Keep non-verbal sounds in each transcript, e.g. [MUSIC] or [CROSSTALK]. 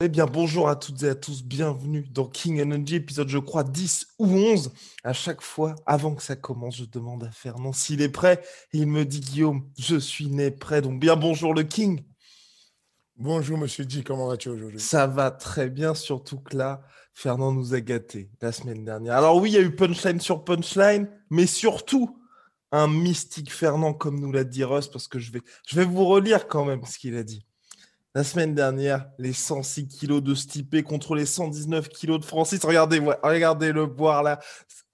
Eh bien, bonjour à toutes et à tous, bienvenue dans King Energy, épisode, je crois, 10 ou 11. À chaque fois, avant que ça commence, je demande à Fernand s'il est prêt. Et il me dit, Guillaume, je suis né prêt. Donc, bien bonjour le King. Bonjour, monsieur G, comment vas-tu aujourd'hui? Ça va très bien, surtout que là, Fernand nous a gâtés la semaine dernière. Alors oui, il y a eu punchline sur punchline, mais surtout un mystique Fernand, comme nous l'a dit Russ, parce que je vais, je vais vous relire quand même ce qu'il a dit. La semaine dernière, les 106 kilos de Stipe contre les 119 kilos de Francis. Regardez, le boire là.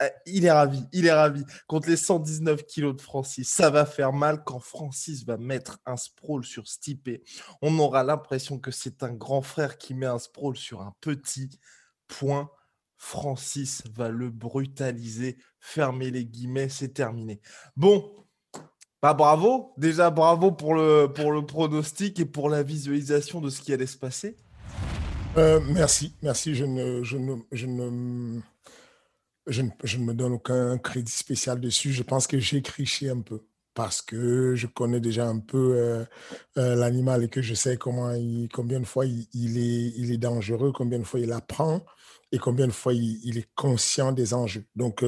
Euh, il est ravi, il est ravi. Contre les 119 kilos de Francis, ça va faire mal quand Francis va mettre un sprawl sur Stipe. On aura l'impression que c'est un grand frère qui met un sprawl sur un petit point. Francis va le brutaliser. Fermez les guillemets, c'est terminé. Bon, bah, bravo, déjà bravo pour le, pour le pronostic et pour la visualisation de ce qui allait se passer. Euh, merci, merci. Je ne, je, ne, je, ne, je, ne, je ne me donne aucun crédit spécial dessus. Je pense que j'ai criché un peu parce que je connais déjà un peu euh, euh, l'animal et que je sais comment combien de fois il, est, il est dangereux, combien de fois il apprend et combien de fois il est conscient des enjeux. Donc,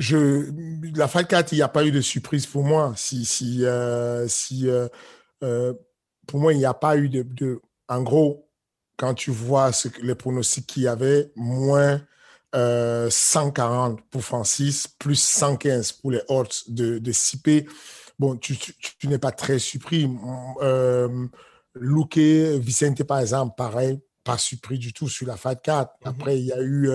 je, la Fight 4, il n'y a pas eu de surprise pour moi. Si, si, euh, si, euh, euh, pour moi, il n'y a pas eu de, de, En gros, quand tu vois ce, les pronostics qu'il y avait, moins 140 pour Francis, plus 115 pour les odds de, de CP, bon, tu, tu, tu n'es pas très surpris. Euh, Luque, Vicente, par exemple, pareil, pas surpris du tout sur la Fight 4. Mm-hmm. Après, il y a eu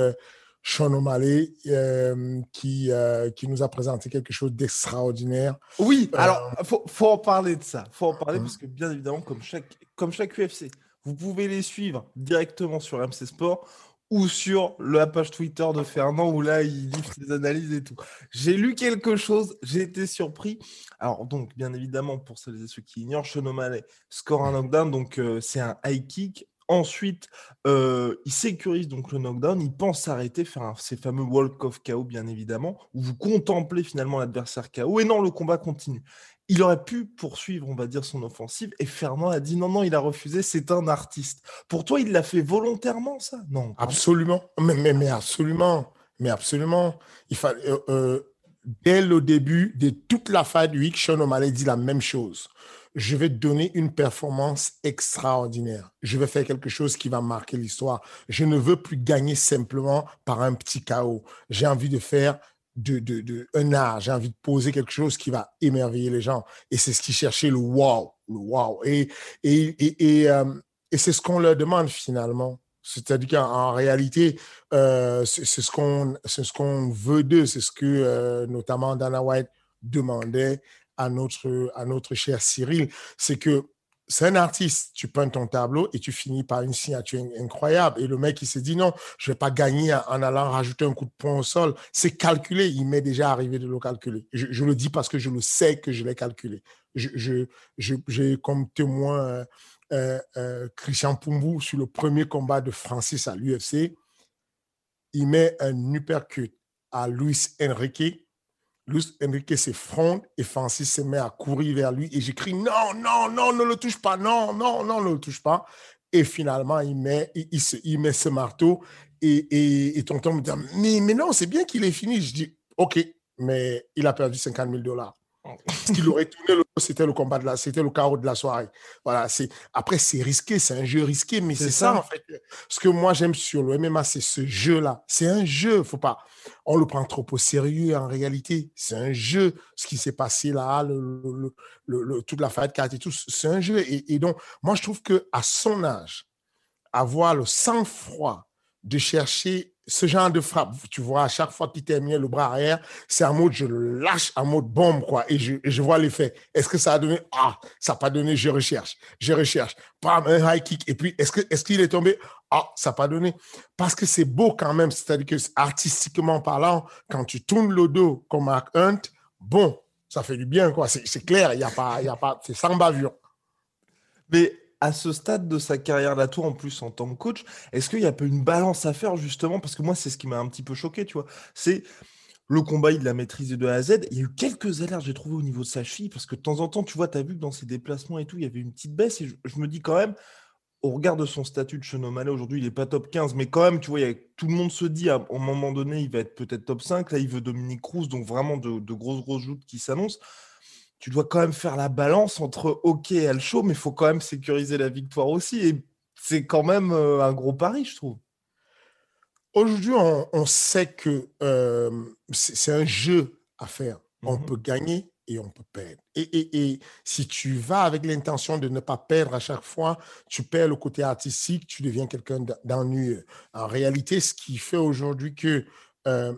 sean O'Malley, euh, qui, euh, qui nous a présenté quelque chose d'extraordinaire. Oui, euh, alors, il faut, faut, en parler de ça. faut en parler hein? parce que, bien évidemment, comme chaque, comme chaque UFC, vous pouvez les suivre directement sur MC Sport ou sur la page Twitter de Fernand où là, il livre ses analyses et tout. J'ai lu quelque chose, j'ai été surpris. Alors, donc, bien évidemment, pour celles et ceux qui ignorent, Sean O'Malley score un knockdown, donc c'est un high kick Ensuite, euh, il sécurise donc le knockdown. Il pense s'arrêter, faire ces fameux walk of KO, bien évidemment, où vous contemplez finalement l'adversaire KO. Et non, le combat continue. Il aurait pu poursuivre, on va dire, son offensive. Et Fernand a dit non, non, il a refusé. C'est un artiste. Pour toi, il l'a fait volontairement, ça? Non. Absolument. Mais, mais, mais, absolument. Mais absolument. Il fallait. Euh, euh, dès le début de toute la du week, Sean O'Malley dit la même chose je vais donner une performance extraordinaire. Je vais faire quelque chose qui va marquer l'histoire. Je ne veux plus gagner simplement par un petit chaos. J'ai envie de faire de, de, de un art. J'ai envie de poser quelque chose qui va émerveiller les gens. Et c'est ce qui cherchait le wow, le wow. Et, et, et, et, euh, c'est ce qu'on leur demande finalement. C'est-à-dire qu'en réalité, euh, c'est ce qu'on ce veut d'eux. C'est ce que euh, notamment Dana White demandait à notre, cher Cyril, c'est que c'est un artiste, tu peins ton tableau et tu finis par une signature incroyable. Et le mec, il s'est dit non, je vais pas gagner en allant rajouter un coup de poing au sol. C'est calculé, il m'est déjà arrivé de le calculer. Je, le dis parce que je le sais que je l'ai calculé. J'ai comme témoin euh, euh, Christian Pumbu sur le premier combat de Francis à l'UFC. Il met un uppercut à Luis Enrique Luis Enrique s'effronte et Francis se met à courir vers lui et j'écris non, non, non, ne le touche pas, non, non, non, ne le touche pas. Et finalement, il met, il, met ce marteau et, et, tonton me dit mais, mais non, c'est bien qu'il ait fini. Je dis ok, mais il a perdu 50 000 dollars. Ce qu'il aurait tourné, c'était le combat de la, c'était le carreau de la soirée. Voilà, c'est, après, c'est risqué, c'est un jeu risqué, mais c'est ça. en fait. Ce que moi, j'aime sur le MMA, c'est ce jeu-là. C'est un jeu, faut pas, on le prend trop au sérieux en réalité. C'est un jeu, ce qui s'est passé là, le, le, toute la fight card et tout, c'est un jeu. Et, et donc, moi, je trouve que à son âge, avoir le sang-froid de chercher ce genre de frappe, tu vois, à chaque fois qu'il termine le bras arrière, c'est un mode, je lâche en mode bombe, quoi, et je, je vois l'effet. Est-ce que ça a donné? Ah, ça n'a pas donné, je recherche, je recherche. Bam, un high kick. Et puis, est-ce qu'il est, est tombé? Ah, ça n'a pas donné. Parce que c'est beau quand même, c'est-à-dire que artistiquement parlant, quand tu tournes le dos comme Mark Hunt, bon, ça fait du bien, quoi. C'est clair, il n'y a pas, y a pas, c'est sans bavure. Mais à ce stade de sa carrière là en plus en tant que coach, est-ce qu'il y a pas une balance à faire justement? Parce que moi, c'est ce qui m'a un petit peu choqué, tu vois. C'est le combat, il l'a maîtrisé de A à Z. Il y a eu quelques alertes, j'ai trouvé, au niveau de sa cheville, parce que de temps en temps, tu vois, tu as vu que dans ses déplacements et tout, il y avait une petite baisse. Et je, me dis quand même, au regard de son statut de Chenomale, aujourd'hui, il n'est pas top 15, mais quand même, tu vois, tout le monde se dit, à un moment donné, il va être peut-être top 5. Là, il veut Dominique Cruz, donc vraiment de, de grosses, grosses joutes qui s'annoncent tu dois quand même faire la balance entre OK et show, mais il faut quand même sécuriser la victoire aussi. Et c'est quand même euh, un gros pari, je trouve. Aujourd'hui, on, sait que euh, c'est un jeu à faire. On mhm. peut gagner et on peut perdre. Et, si tu vas avec l'intention de ne pas perdre à chaque fois, tu perds le côté artistique, tu deviens quelqu'un d'ennuyeux. En réalité, ce qui fait aujourd'hui que euh,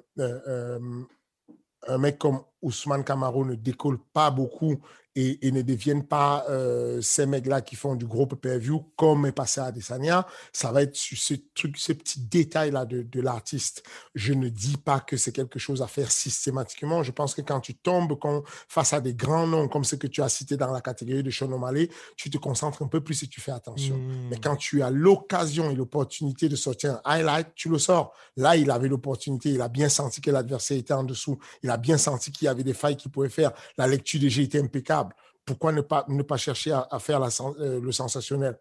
un mec comme Ousmane Camaro ne décolle pas beaucoup et, ne deviennent pas euh, ces mecs-là qui font du gros pay-per-view comme est passé à Adesanya. Ça va être ce truc, ce petit détail-là de, de l'artiste. Je ne dis pas que c'est quelque chose à faire systématiquement. Je pense que quand tu tombes face à des grands noms comme ceux que tu as cités dans la catégorie de Sean O'Malley, tu te concentres un peu plus et tu fais attention. Mais mmh. quand tu as l'occasion et l'opportunité de sortir un highlight, tu le sors. Là, il avait l'opportunité, il a bien senti que l'adversaire était en dessous. Il a bien senti qu'il y avait des failles qu'il pouvait faire. La lecture des jeux était impeccable pourquoi ne pas, ne pas chercher à, faire euh, le sensationnel?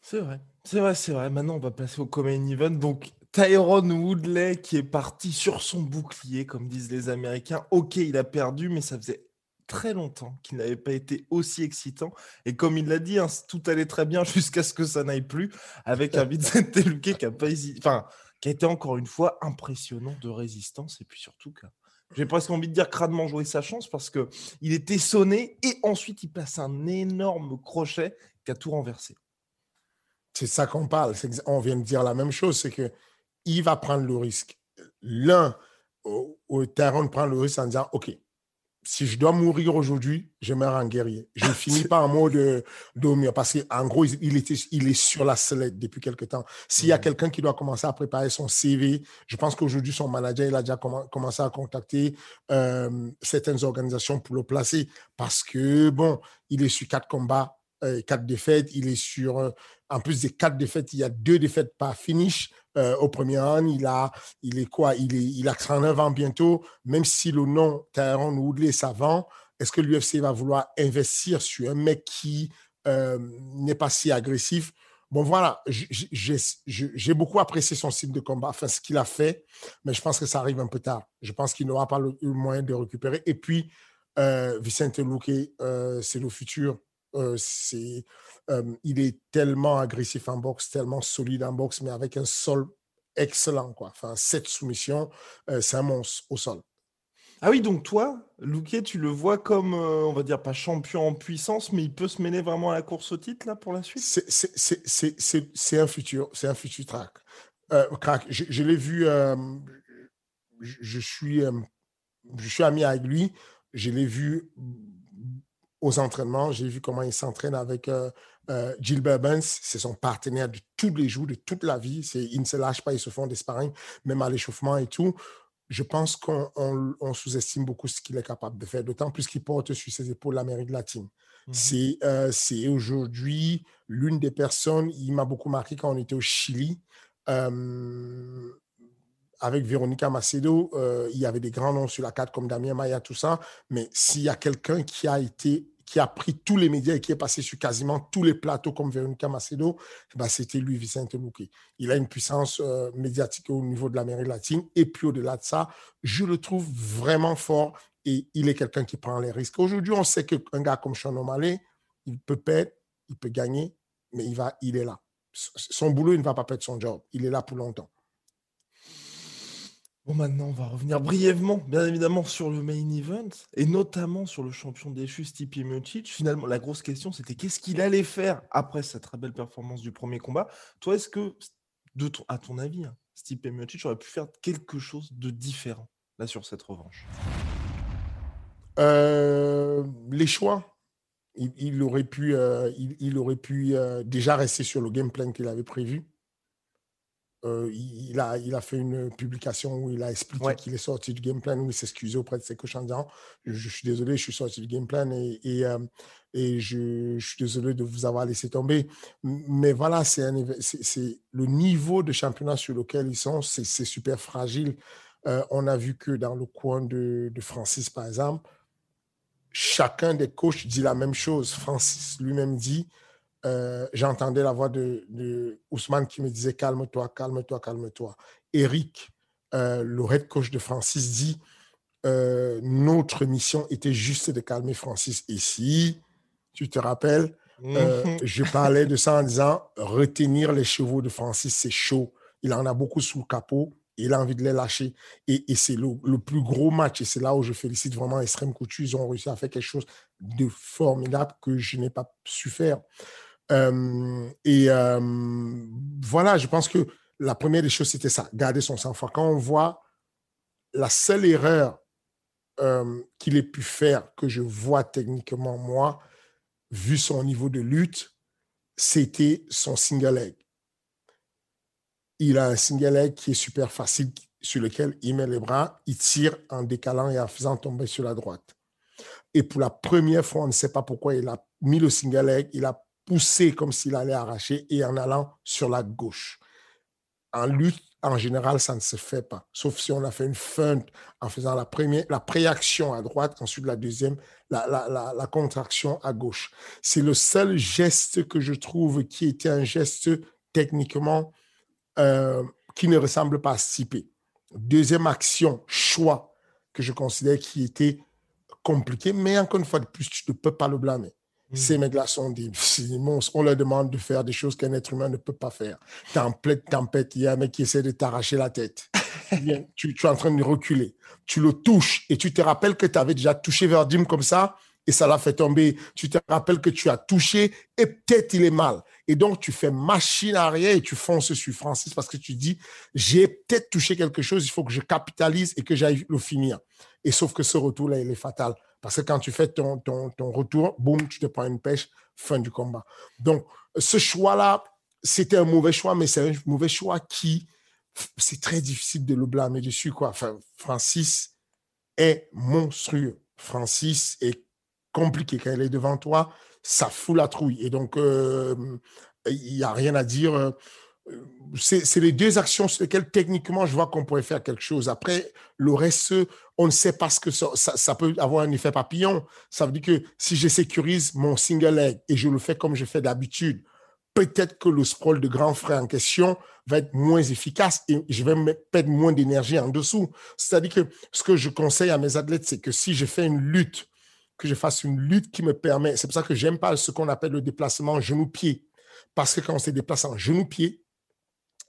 C'est vrai, c'est vrai, c'est vrai. Maintenant, on va passer au Common Event. Donc, Tyrone Woodley qui est parti sur son bouclier, comme disent les Américains. Ok, il a perdu, mais ça faisait très longtemps qu'il n'avait pas été aussi excitant. Et comme il l'a dit, hein, tout allait très bien [LAUGHS] jusqu'à ce que ça n'aille plus, avec un Vincent Luque qui a pas enfin, qui a été encore une fois impressionnant de résistance et puis surtout que j'ai presque envie de dire crânement jouer sa chance parce que il était sonné et ensuite il place un énorme crochet qui a tout renversé. C'est ça qu'on parle. On vient de dire la même chose, c'est que il va prendre le risque. L'un, au, prend le risque en disant, OK, si je dois mourir aujourd'hui, je meurs en guerrier. Je finis pas en mode de dormir parce qu'en gros, il, était, il est sur la sellette depuis quelque temps. S'il y a quelqu'un qui doit commencer à préparer son CV, je pense qu'aujourd'hui, son manager, il a déjà commencé à contacter euh, certaines organisations pour le placer parce que, bon, il est sur quatre combats, euh, quatre défaites. Il est sur, euh, en plus des quatre défaites, il y a deux défaites par finish. Euh, au premier an. Il a, il est quoi? Il est, il a 39 ans bientôt. Même si le nom Tyrone Woodley savant, est-ce que l'UFC va vouloir investir sur un mec qui euh, n'est pas si agressif? Bon, voilà, j'ai beaucoup apprécié son style de combat, enfin ce qu'il a fait, mais je pense que ça arrive un peu tard. Je pense qu'il n'aura pas le, moyen de récupérer. Et puis, euh, Vicente Luque, euh, c'est le futur. C'est il est tellement agressif en boxe, tellement solide en boxe, mais avec un sol excellent. Quoi. Enfin, cette soumission, c'est un monstre au sol. Ah oui, donc toi, Louquet, tu le vois comme, on va dire, pas champion en puissance, mais il peut se mêler vraiment à la course au titre là pour la suite? C'est un futur, c'est un futur track. crack. Je, je l'ai vu, je, suis, je suis ami avec lui, je l'ai vu aux entraînements, j'ai vu comment il s'entraîne avec euh, Gilbert Burns, c'est son partenaire de tous les jours, de toute la vie. Ils ne se lâchent pas, ils se font des sparring, même à l'échauffement et tout. Je pense qu'on sous-estime beaucoup ce qu'il est capable de faire, d'autant plus qu'il porte sur ses épaules l'Amérique latine. Euh, c'est, aujourd'hui l'une des personnes, il m'a beaucoup marqué quand on était au Chili. Euh, avec Véronica Macedo, il y avait des grands noms sur la carte comme Damien Maya, tout ça. Mais s'il y a quelqu'un qui a été qui a pris tous les médias et qui est passé sur quasiment tous les plateaux comme Veronica Macedo, bah, c'était lui, Vicente Luque. Il a une puissance euh, médiatique au niveau de l'Amérique latine. Et puis au-delà de ça, je le trouve vraiment fort. et il est quelqu'un qui prend les risques. Aujourd'hui, on sait qu'un gars comme Sean O'Malley, il peut perdre, il peut gagner, mais il, va, il est là. Son boulot, il ne va pas perdre son job. Il est là pour longtemps. Bon, maintenant, on va revenir brièvement, bien évidemment, sur le main event et notamment sur le champion déchu, Stipe Miocic. Finalement, la grosse question, c'était qu'est-ce qu'il allait faire après cette très belle performance du premier combat. Toi, est-ce que, à ton avis, hein, Stipe Miocic aurait pu faire quelque chose de différent là sur cette revanche? Euh, Les choix. Il, aurait pu, euh, il, aurait pu euh, déjà rester sur le game plan qu'il avait prévu. Il, a, il a fait une publication où il a expliqué qu'il est sorti du game plan, où il s'excusait auprès de ses coachs en disant je, suis désolé, je suis sorti du game plan et, et, et je, je, suis désolé de vous avoir laissé tomber. Mais voilà, c'est le niveau de championnat sur lequel ils sont, c'est super fragile. on a vu que dans le coin de, de Francis, par exemple, chacun des coachs dit la même chose. Francis lui-même dit, euh, j'entendais la voix de, Ousmane qui me disait calme-toi, calme-toi, calme-toi. Eric, euh, le head coach de Francis, dit euh, notre mission était juste de calmer Francis. Et si tu te rappelles, mhm. je parlais de ça en disant retenir les chevaux de Francis, c'est chaud. Il en a beaucoup sous le capot il a envie de les lâcher. Et, c'est le, plus gros match. Et c'est là où je félicite vraiment Extreme Couture. Ils ont réussi à faire quelque chose de formidable que je n'ai pas su faire. Euh, et euh, voilà, je pense que la première des choses, c'était ça, garder son sang-froid. Quand on voit la seule erreur euh, qu'il ait pu faire, que je vois techniquement, moi, vu son niveau de lutte, c'était son single leg il a un single leg qui est super facile, sur lequel il met les bras, il tire en décalant et en faisant tomber sur la droite. Et pour la première fois, on ne sait pas pourquoi il a mis le single leg, il a poussé comme s'il allait arracher et en allant sur la gauche. En lutte, en général, ça ne se fait pas, sauf si on a fait une feinte en faisant la première, la préaction à droite, ensuite la deuxième, la, contraction à gauche. C'est le seul geste que je trouve qui était un geste techniquement euh, qui ne ressemble pas à Stipe. Deuxième action, choix, que je considère qui était compliqué, mais encore une fois de plus, tu ne peux pas le blâmer. Hmm. Ces mecs-là sont des, monstres. On leur demande de faire des choses qu'un être humain ne peut pas faire. Pleine tempête, il y a un mec qui essaie de t'arracher la tête. [LAUGHS] tu, tu, es en train de reculer. Tu le touches et tu te rappelles que tu avais déjà touché Verdim comme ça et ça l'a fait tomber. Tu te rappelles que tu as touché et peut-être il est mal. Et donc, tu fais machine arrière et tu fonces sur Francis parce que tu dis, j'ai peut-être touché quelque chose, il faut que je capitalise et que j'aille le finir. Et sauf que ce retour-là, il est fatal. Parce que quand tu fais ton, ton, retour, boum, tu te prends une pêche, fin du combat. Donc, ce choix-là, c'était un mauvais choix, mais c'est un mauvais choix qui, c'est très difficile de le blâmer dessus, quoi. Francis est monstrueux. Francis est compliqué. Quand elle est devant toi, ça fout la trouille. Et donc, euh, il n'y a rien à dire. C'est les deux actions sur lesquelles techniquement je vois qu'on pourrait faire quelque chose. Après, le reste, on ne sait pas ce que ça, ça, peut avoir un effet papillon. Ça veut dire que si je sécurise mon single leg et je le fais comme je fais d'habitude, peut-être que le sprawl de grand frère en question va être moins efficace et je vais perdre moins d'énergie en dessous. C'est-à-dire que ce que je conseille à mes athlètes, c'est que si je fais une lutte que je fasse une lutte qui me permet. C'est pour ça que j'aime pas ce qu'on appelle le déplacement genou-pied. Parce que quand on se déplace en genou-pied,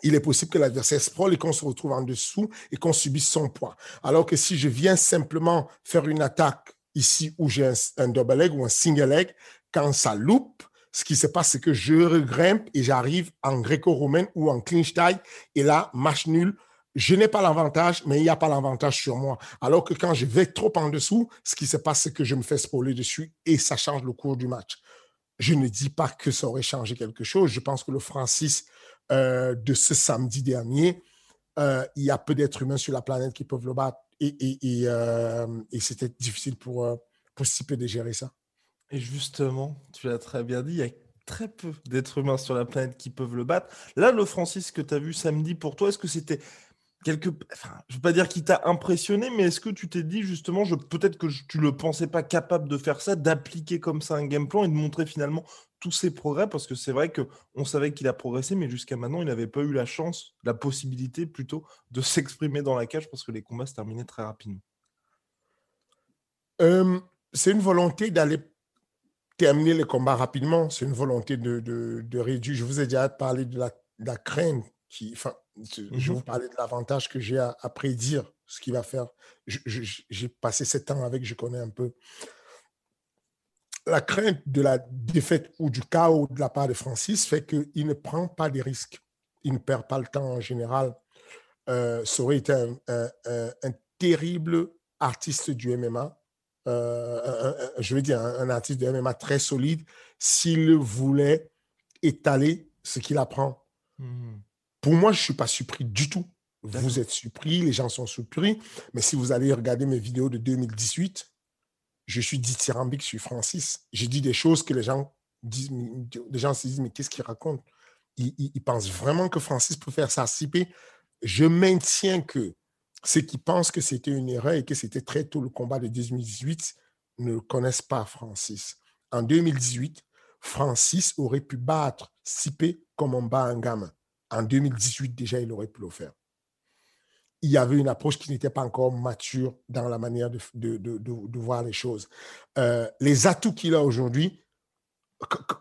il est possible que l'adversaire sprawl et qu'on se retrouve en dessous et qu'on subisse son poids. Alors que si je viens simplement faire une attaque ici où j'ai un, double leg ou un single leg, quand ça loupe, ce qui se passe, c'est que je regrimpe et j'arrive en gréco-romaine ou en clinch tie. Et là, match nul, je n'ai pas l'avantage, mais il n'y a pas l'avantage sur moi. Alors que quand je vais trop en dessous, ce qui se passe, c'est que je me fais spoiler dessus et ça change le cours du match. Je ne dis pas que ça aurait changé quelque chose. Je pense que le Francis euh, de ce samedi dernier, euh, il y a peu d'êtres humains sur la planète qui peuvent le battre et, euh, c'était difficile pour, pour peu de gérer ça. Et justement, tu l'as très bien dit, il y a très peu d'êtres humains sur la planète qui peuvent le battre. Là, le Francis que tu as vu samedi, pour toi, est-ce que c'était quelque, enfin, je veux pas dire qu'il t'a impressionné, mais est-ce que tu t'es dit justement, peut-être que tu le pensais pas capable de faire ça, d'appliquer comme ça un game plan et de montrer finalement tous ses progrès, parce que c'est vrai que on savait qu'il a progressé, mais jusqu'à maintenant, il n'avait pas eu la chance, la possibilité plutôt, de [LAUGHS] s'exprimer dans la cage parce que les combats se terminaient très rapidement. Euh, c'est une volonté d'aller terminer les combats rapidement. C'est une volonté de, de, réduire. Je vous ai déjà parlé de la, la crainte qui. Enfin, je vais vous mhm. parler de l'avantage que j'ai à, prédire ce qu'il va faire. J'ai passé sept ans avec, je connais un peu. La crainte de la défaite ou du chaos de la part de Francis fait qu'il ne prend pas des risques. Il ne perd pas le temps en général. Euh, ça aurait été un, un terrible artiste du MMA euh, je veux dire, un, artiste de MMA très solide, s'il voulait étaler ce qu'il apprend. Hmm. Pour moi, je ne suis pas surpris du tout. Vous êtes surpris, les gens sont surpris. Mais si vous allez regarder mes vidéos de 2018, je suis dithyrambique sur Francis. J'ai dit des choses que les gens disent, les gens se disent, mais qu'est-ce qu'il raconte ils, ils, pensent vraiment que Francis peut faire ça. Je maintiens que ceux qui pensent que c'était une erreur et que c'était très tôt le combat de 2018 ne connaissent pas Francis. En 2018, Francis aurait pu battre Sipé comme on bat un gamin. En 2018, déjà, il aurait pu le faire. Il y avait une approche qui n'était pas encore mature dans la manière de, voir les choses. Euh, les atouts qu'il a aujourd'hui,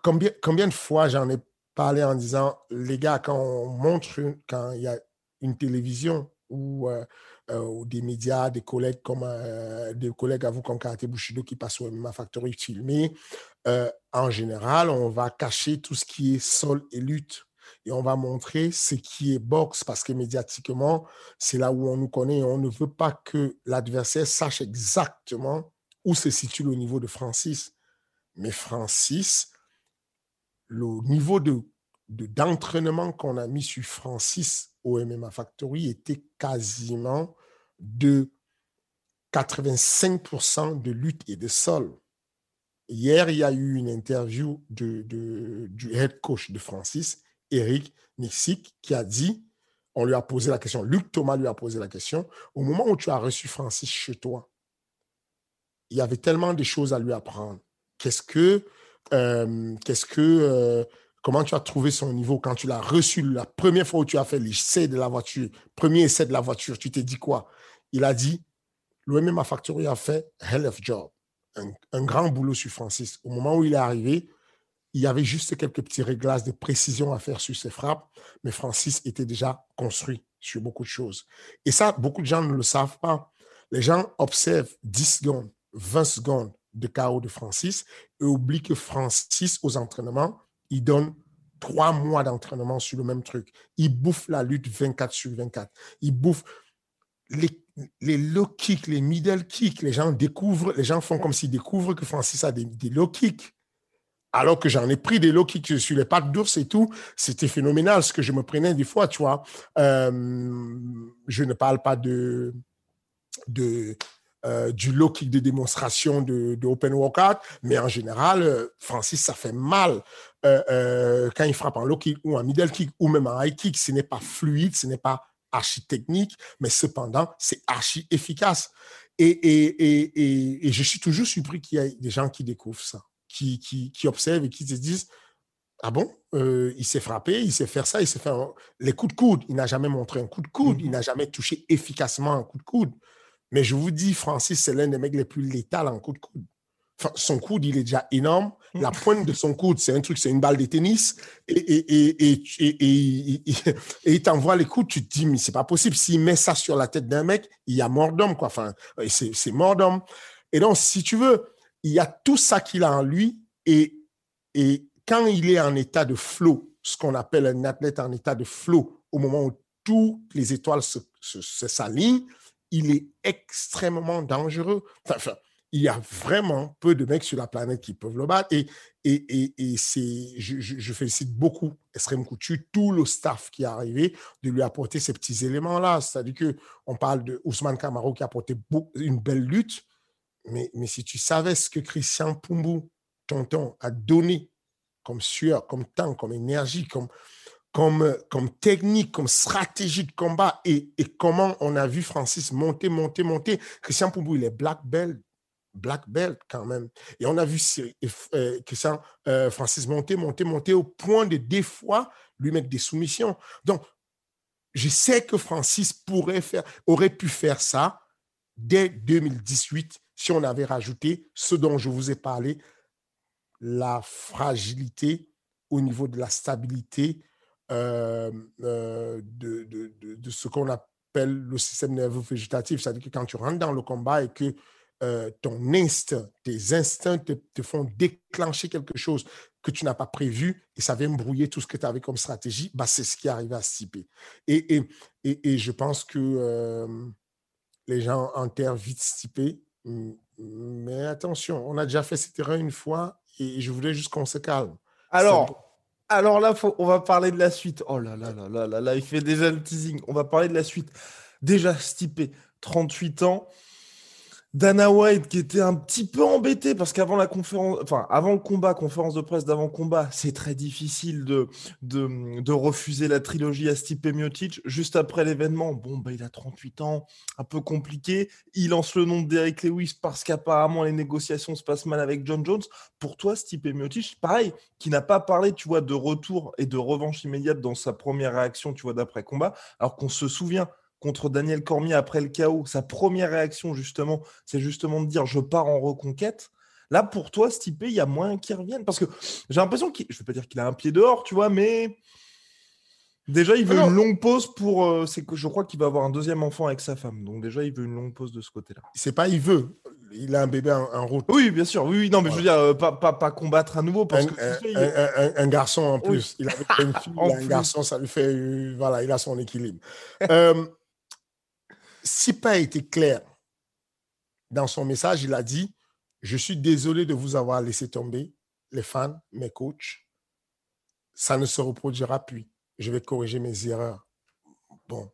combien, de fois j'en ai parlé en disant, les gars, quand on montre, quand il y a une télévision ou, euh, euh, des médias, des collègues comme des collègues à vous comme Karate Bushido qui passent au MMA Factory filmer, en général, on va cacher tout ce qui est sol et lutte et on va montrer ce qui est boxe parce que médiatiquement, c'est là où on nous connaît. On ne veut pas que l'adversaire sache exactement où se situe le niveau de Francis. Mais Francis, le niveau de d'entraînement qu'on a mis sur Francis au MMA Factory était quasiment de 85% de lutte et de sol. Hier, il y a eu une interview de, du head coach de Francis, Eric Nixik, qui a dit, on lui a posé la question, Luc Thomas lui a posé la question, au moment où tu as reçu Francis chez toi, il y avait tellement de choses à lui apprendre. Qu'est-ce que, euh, qu'est-ce que euh, Comment tu as trouvé son niveau quand tu l'as reçu la première fois où tu as fait l'essai de la voiture, premier essai de la voiture, tu t'es dit quoi? Il a dit, l'OMMA Factory a fait hell of job, un, grand boulot sur Francis. Au moment où il est arrivé, il y avait juste quelques petits réglages de précision à faire sur ses frappes, mais Francis était déjà construit sur beaucoup de choses. Et ça, beaucoup de gens ne le savent pas. Les gens observent 10 secondes, 20 secondes de chaos de Francis et oublient que Francis, aux entraînements, il donne trois mois d'entraînement sur le même truc. Il bouffe la lutte 24 sur 24. Il bouffe les, les low kicks, les middle kicks. Les gens découvrent, les gens font comme s'ils découvrent que Francis a des, low kicks. Alors que j'en ai pris des low kicks sur les pattes d'ours et tout, c'était phénoménal ce que je me prenais des fois, tu vois. Euh, je ne parle pas de, euh, du low kick de démonstration de, open workout, mais en général, euh, Francis, ça fait mal. Quand il frappe un low kick ou un middle kick ou même un high kick, ce n'est pas fluide, ce n'est pas archi technique, mais cependant, c'est archi efficace. Et, et, et, et, je suis toujours surpris qu'il y ait des gens qui découvrent ça, qui, qui, qui observent et qui se disent ah bon, euh, il s'est frappé, il sait faire ça, il sait faire les coups de coude. Il n'a jamais montré un coup de coude, il mm-hmm. n'a jamais touché efficacement un coup de coude. Mais je vous dis, Francis, c'est l'un des mecs les plus létals en coup de coude son coude, il est déjà énorme. Mm. La pointe de son coude, c'est un truc, c'est une balle de tennis. Et, et, et, et, il t'envoie les coups, tu te dis, mais c'est pas possible. S'il met ça sur la tête d'un mec, il y a mort d'homme, quoi. Enfin, c'est mort d'homme. Et donc, si tu veux, il y a tout ça qu'il a en lui. Et, quand il est en état de flow, ce qu'on appelle un athlète en état de flow, au moment où toutes les étoiles s'alignent, il est extrêmement dangereux. Enfin, il y a vraiment peu de mecs sur la planète qui peuvent le battre. Et, et, je, félicite beaucoup Esrem Coutu, tout le staff qui est arrivé, de lui apporter ces petits éléments-là. C'est-à-dire qu'on parle de Ousmane Camaro qui a apporté une belle lutte, mais, mais si tu savais ce que Christian Pumbu, tonton, a donné comme sueur, comme temps, comme énergie, comme, comme, comme technique, comme stratégie de combat et, et, comment on a vu Francis monter, monter, monter. Christian Pumbu, il est black belt black belt quand même. Et on a vu euh, Christian euh, Francis monter, monter, monter au point de des fois lui mettre des soumissions. Donc, je sais que Francis pourrait faire, aurait pu faire ça dès 2018 si on avait rajouté ce dont je vous ai parlé, la fragilité au niveau de la stabilité euh, euh, de, ce qu'on appelle le système nerveux végétatif. C'est-à-dire que quand tu rentres dans le combat et que euh, ton instinct, tes instincts te, font déclencher quelque chose que tu n'as pas prévu et ça vient brouiller tout ce que tu avais comme stratégie, bah, c'est ce qui arrive à Stipe. Et, je pense que les gens enterrent vite Stipe. Mais attention, on a déjà fait cet terrain une fois et je voulais juste qu'on se calme. Alors, alors là, faut, on va parler de la suite. Oh là là là là là là, il fait déjà le teasing. On va parler de la suite. Déjà stipé, 38 ans. Dana White qui était un petit peu embêté parce qu'avant la conférence, enfin avant le combat, conférence de presse d'avant combat, c'est très difficile de, refuser la trilogie à Stipe Miocic. Juste après l'événement, bon bah il a 38 ans, un peu compliqué. Il lance le nom de Derek Lewis parce qu'apparemment les négociations se passent mal avec John Jones. Pour toi, Stipe Miocic, pareil, qui n'a pas parlé, tu vois, de retour et de revanche immédiate dans sa première réaction, tu vois, d'après combat, alors qu'on se souvient contre Daniel Cormier après le chaos, sa première réaction, justement, c'est justement de dire je pars en reconquête. Là, pour toi, Stipe, il y a moins qu'il revienne. Parce que j'ai l'impression qu'il, je ne vais pas dire qu'il a un pied dehors, tu vois, mais déjà, il veut une longue pause pour. Euh, c'est que je crois qu'il va avoir un deuxième enfant avec sa femme. Donc, déjà, il veut une longue pause de ce côté-là. C'est pas il veut. Il a un bébé en, route. Oui, bien sûr. Oui, non, mais je veux dire, euh, pas, pas, combattre à nouveau. Parce un, que, un, garçon en plus. Il a [LAUGHS] une fille, il a un garçon, ça lui fait. Voilà, il a son équilibre. Euh, Sipa a été clair dans son message. Il a dit Je suis désolé de vous avoir laissé tomber, les fans, mes coachs. Ça ne se reproduira plus. Je vais corriger mes erreurs. Bon,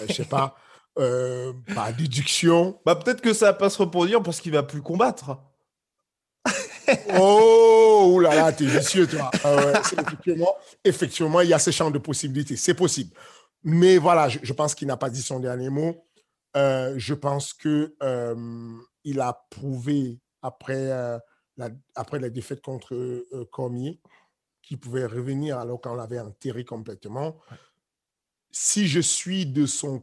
je ne sais pas, [LAUGHS] euh, par déduction. Bah, Peut-être que ça ne va pas se reproduire parce qu'il ne va plus combattre. [LAUGHS] oh, là, t'es vicieux, toi. Ah effectivement, il y a ce champ de possibilités. C'est possible. Mais voilà, je pense qu'il n'a pas dit son dernier mot. Euh, je pense que euh, il a prouvé après, euh, la, après la défaite contre Cormier qu'il pouvait revenir alors qu'on l'avait enterré complètement. Si je suis de son,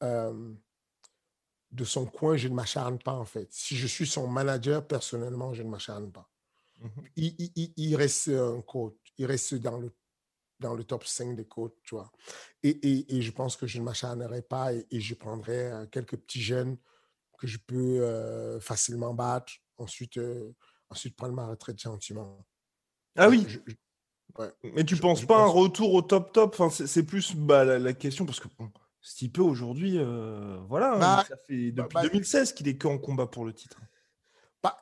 de son coin, je ne m'acharne pas en fait. Si je suis son manager, personnellement, je ne m'acharne pas. Mmh il, il, il, reste un coach, il reste dans le dans le top 5 des côtes, tu vois. Et, et, je pense que je ne m'acharnerai pas et, je prendrai euh, quelques petits jeunes que je peux euh, facilement battre, ensuite, euh, ensuite prendre ma retraite gentiment. Ah oui Mais tu ne penses pas un retour au top top? Enfin, C'est plus bah, la, question, parce que bon, Stipe aujourd'hui, voilà, hein, bah, ça fait bah, depuis 2016 qu'il est qu'en combat pour le titre. Bah,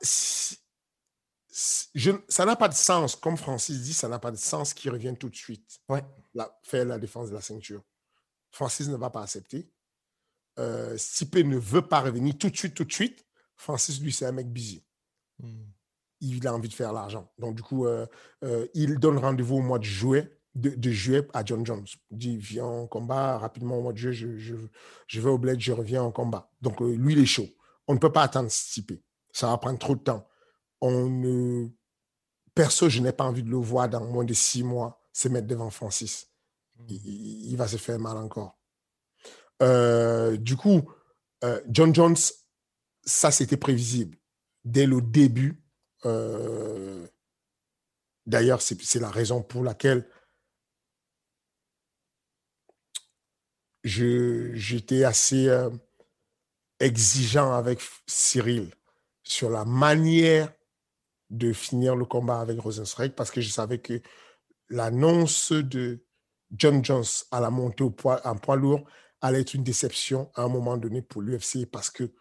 ça n'a pas de sens, comme Francis dit, ça n'a pas de sens qu'il revienne tout de suite ouais. faire la défense de la ceinture. Francis ne va pas accepter. Euh, Stipe ne veut pas revenir tout de suite, tout de suite. Francis, lui, c'est un mec busy. Hmm. Il a envie de faire l'argent. Donc, du coup, euh, euh, il donne rendez-vous au mois de juillet, de, juillet à John Jones. Il dit Viens en combat rapidement au mois de juillet, je, je, je vais au bled, je reviens en combat. Donc, lui, il est chaud. On ne peut pas attendre Stipe. Ça va prendre trop de temps on ne. Perso, je n'ai pas envie de le voir dans moins de six mois se mettre devant Francis. Hmm. Il, va se faire mal encore. Euh, du coup, euh, John Jones, ça c'était prévisible dès le début. Euh, d'ailleurs, c'est la raison pour laquelle j'étais assez exigeant avec Cyril sur la manière de finir le combat avec Rosenstreich parce que je savais que l'annonce de John Jones à la montée en poids lourd allait être une déception à un moment donné pour l'UFC parce que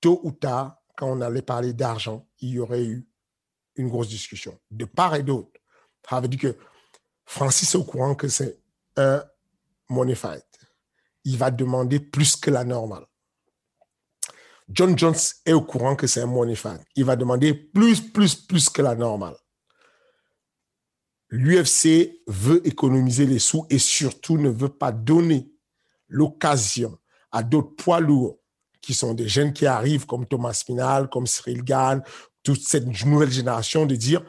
tôt ou tard, quand on allait parler d'argent, il y aurait eu une grosse discussion de part et d'autre. Ça veut dire que Francis est au courant que c'est un money fight. Il va demander plus que la normale. John Jones est au courant que c'est un money fan. Il va demander plus, plus, plus que la normale. L'UFC veut économiser les sous et surtout ne veut pas donner l'occasion à d'autres poids lourds qui sont des jeunes qui arrivent comme Thomas Spinal, comme Cyril Gann, toute cette nouvelle génération de dire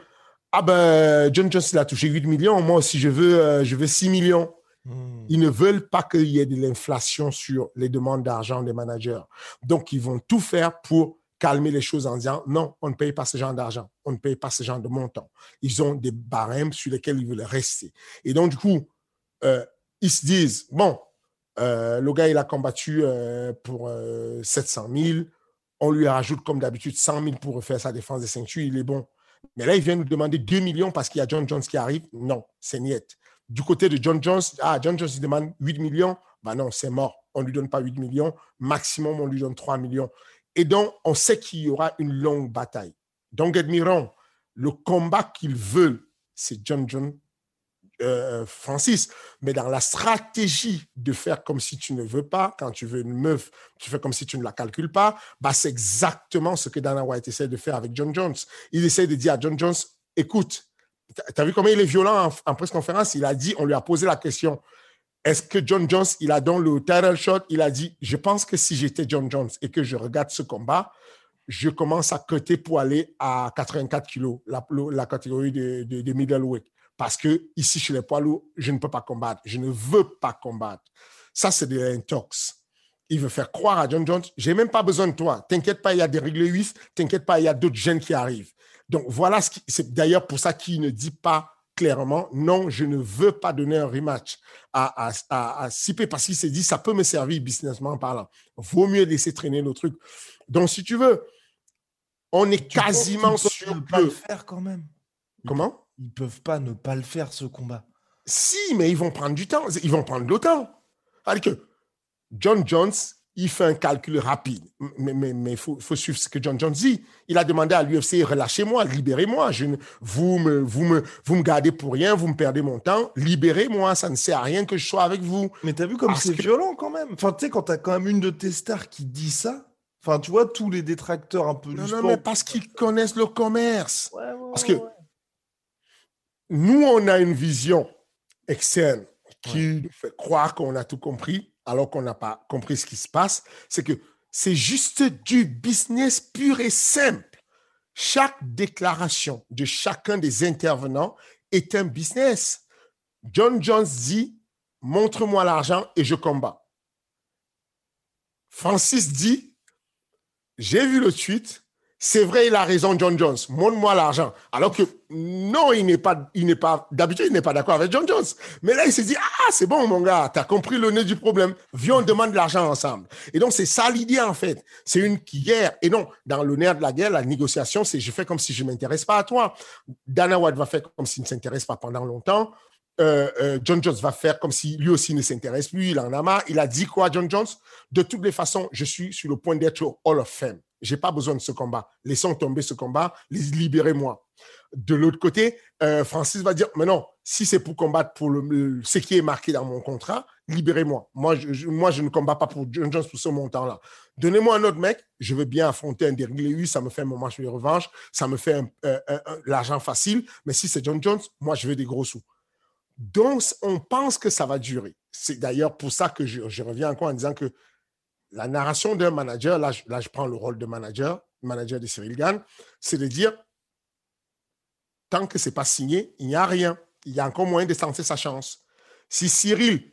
ah ben John Jones il a touché 8 millions, moi aussi je veux euh, je veux 6 millions Ils ne veulent pas qu'il y ait de l'inflation sur les demandes d'argent des managers. Donc, ils vont tout faire pour calmer les choses en disant non, on ne paye pas ce genre d'argent, on ne paye pas ce genre de montant. Ils ont des barèmes sur lesquels ils veulent rester. Et donc, du coup, euh, ils se disent bon, euh, le gars, il a combattu euh, pour 700 000. On lui rajoute, comme d'habitude, 100 000 pour refaire sa défense des ceintures. Il est bon. Mais là, il vient nous demander 2 millions parce qu'il y a John Jones qui arrive. Non, c'est niet. Du côté de John Jones, ah, John Jones, il demande 8 millions. Ben non, c'est mort. On ne lui donne pas 8 millions. Maximum, on lui donne 3 millions. Et donc, on sait qu'il y aura une longue bataille. Donc, get me wrong, le combat qu'ils veulent, c'est John Jones euh, Francis, mais dans la stratégie de faire comme si tu ne veux pas, quand tu veux une meuf, tu fais comme si tu ne la calcules pas, bah, c'est exactement ce que Dana White essaie de faire avec John Jones. Il essaie de dire à John Jones, écoute, tu as vu comment il est violent en, en presse-conférence? Il a dit, on lui a posé la question, est-ce que John Jones, il a dans le title shot, il a dit, je pense que si j'étais John Jones et que je regarde ce combat, je commence à coter pour aller à 84 kilos, la, la catégorie de, de, de middleweight. Parce que ici, chez les poids lourds, je ne peux pas combattre. Je ne veux pas combattre. Ça, c'est de l'intox. Il veut faire croire à John Jones, j'ai même pas besoin de toi. T'inquiète pas, il y a des règles 8. T'inquiète pas, il y a d'autres jeunes qui arrivent. Donc, voilà ce qui, c'est d'ailleurs pour ça qu'il ne dit pas clairement, non, je ne veux pas donner un rematch à, à, à, à parce qu'il s'est dit, ça peut me servir businessment parlant. Vaut mieux laisser traîner nos trucs. Donc, si tu veux, on est quasiment sûr que... le faire quand même? Comment? Ils peuvent pas ne pas le faire, ce combat. Si, mais ils vont prendre du temps. Ils vont prendre le temps. que John Jones, il fait un calcul rapide. Mais il mais, mais faut, faut, suivre ce que John Jones dit. Il a demandé à l'UFC, relâchez-moi, libérez-moi. vous, me, vous, me, vous me gardez pour rien, vous me perdez mon temps. Libérez-moi, ça ne sert à rien que je sois avec vous. Mais tu as vu comme c'est violent quand même. Enfin, tu sais, quand tu as quand même une de tes stars qui dit ça, enfin, tu vois, tous les détracteurs un peu non, du non, mais parce qu'ils connaissent le commerce. parce que nous, on a une vision externe qui nous fait croire qu'on a tout compris alors qu'on n'a pas compris ce qui se passe. C'est que c'est juste du business pur et simple. Chaque déclaration de chacun des intervenants est un business. John Jones dit, montre-moi l'argent et je combats. Francis dit, j'ai vu le tweet, c'est vrai, il a raison, John Jones. Montre-moi l'argent. Alors que non, il n'est pas, il n'est pas, d'habitude, il n'est pas d'accord avec John Jones. Mais là, il s'est dit, ah, c'est bon, mon gars, tu as compris le nez du problème. Viens, on demande de l'argent ensemble. Et donc, c'est ça l'idée, en fait. C'est une guerre. Et non, dans le nerf de la guerre, la négociation, c'est je fais comme si je m'intéresse pas à toi. Dana White va faire comme s'il ne s'intéresse pas pendant longtemps. Euh, euh, John Jones va faire comme si lui aussi ne s'intéresse plus, il en a marre. Il a dit quoi, John Jones? De toutes les façons, je suis sur le point d'être Hall of Fame. J'ai pas besoin de ce combat. Laissons tomber ce combat, libérez-moi. De l'autre côté, euh, Francis va dire, mais non, si c'est pour combattre pour ce qui est marqué dans mon contrat, libérez-moi. Moi je, moi, je ne combats pas pour John Jones pour ce montant-là. Donnez-moi un autre mec, je veux bien affronter un déréglé, ça me fait mon match de revanche, ça me fait l'argent facile, mais si c'est John Jones, moi, je veux des gros sous. Donc, on pense que ça va durer. C'est d'ailleurs pour ça que je, je reviens encore en disant que la narration d'un manager, là je, prends le rôle de manager, manager de Cyril Gann, c'est de dire, tant que ce n'est pas signé, il n'y a rien. Il y a encore moyen de tenter sa chance. Si Cyril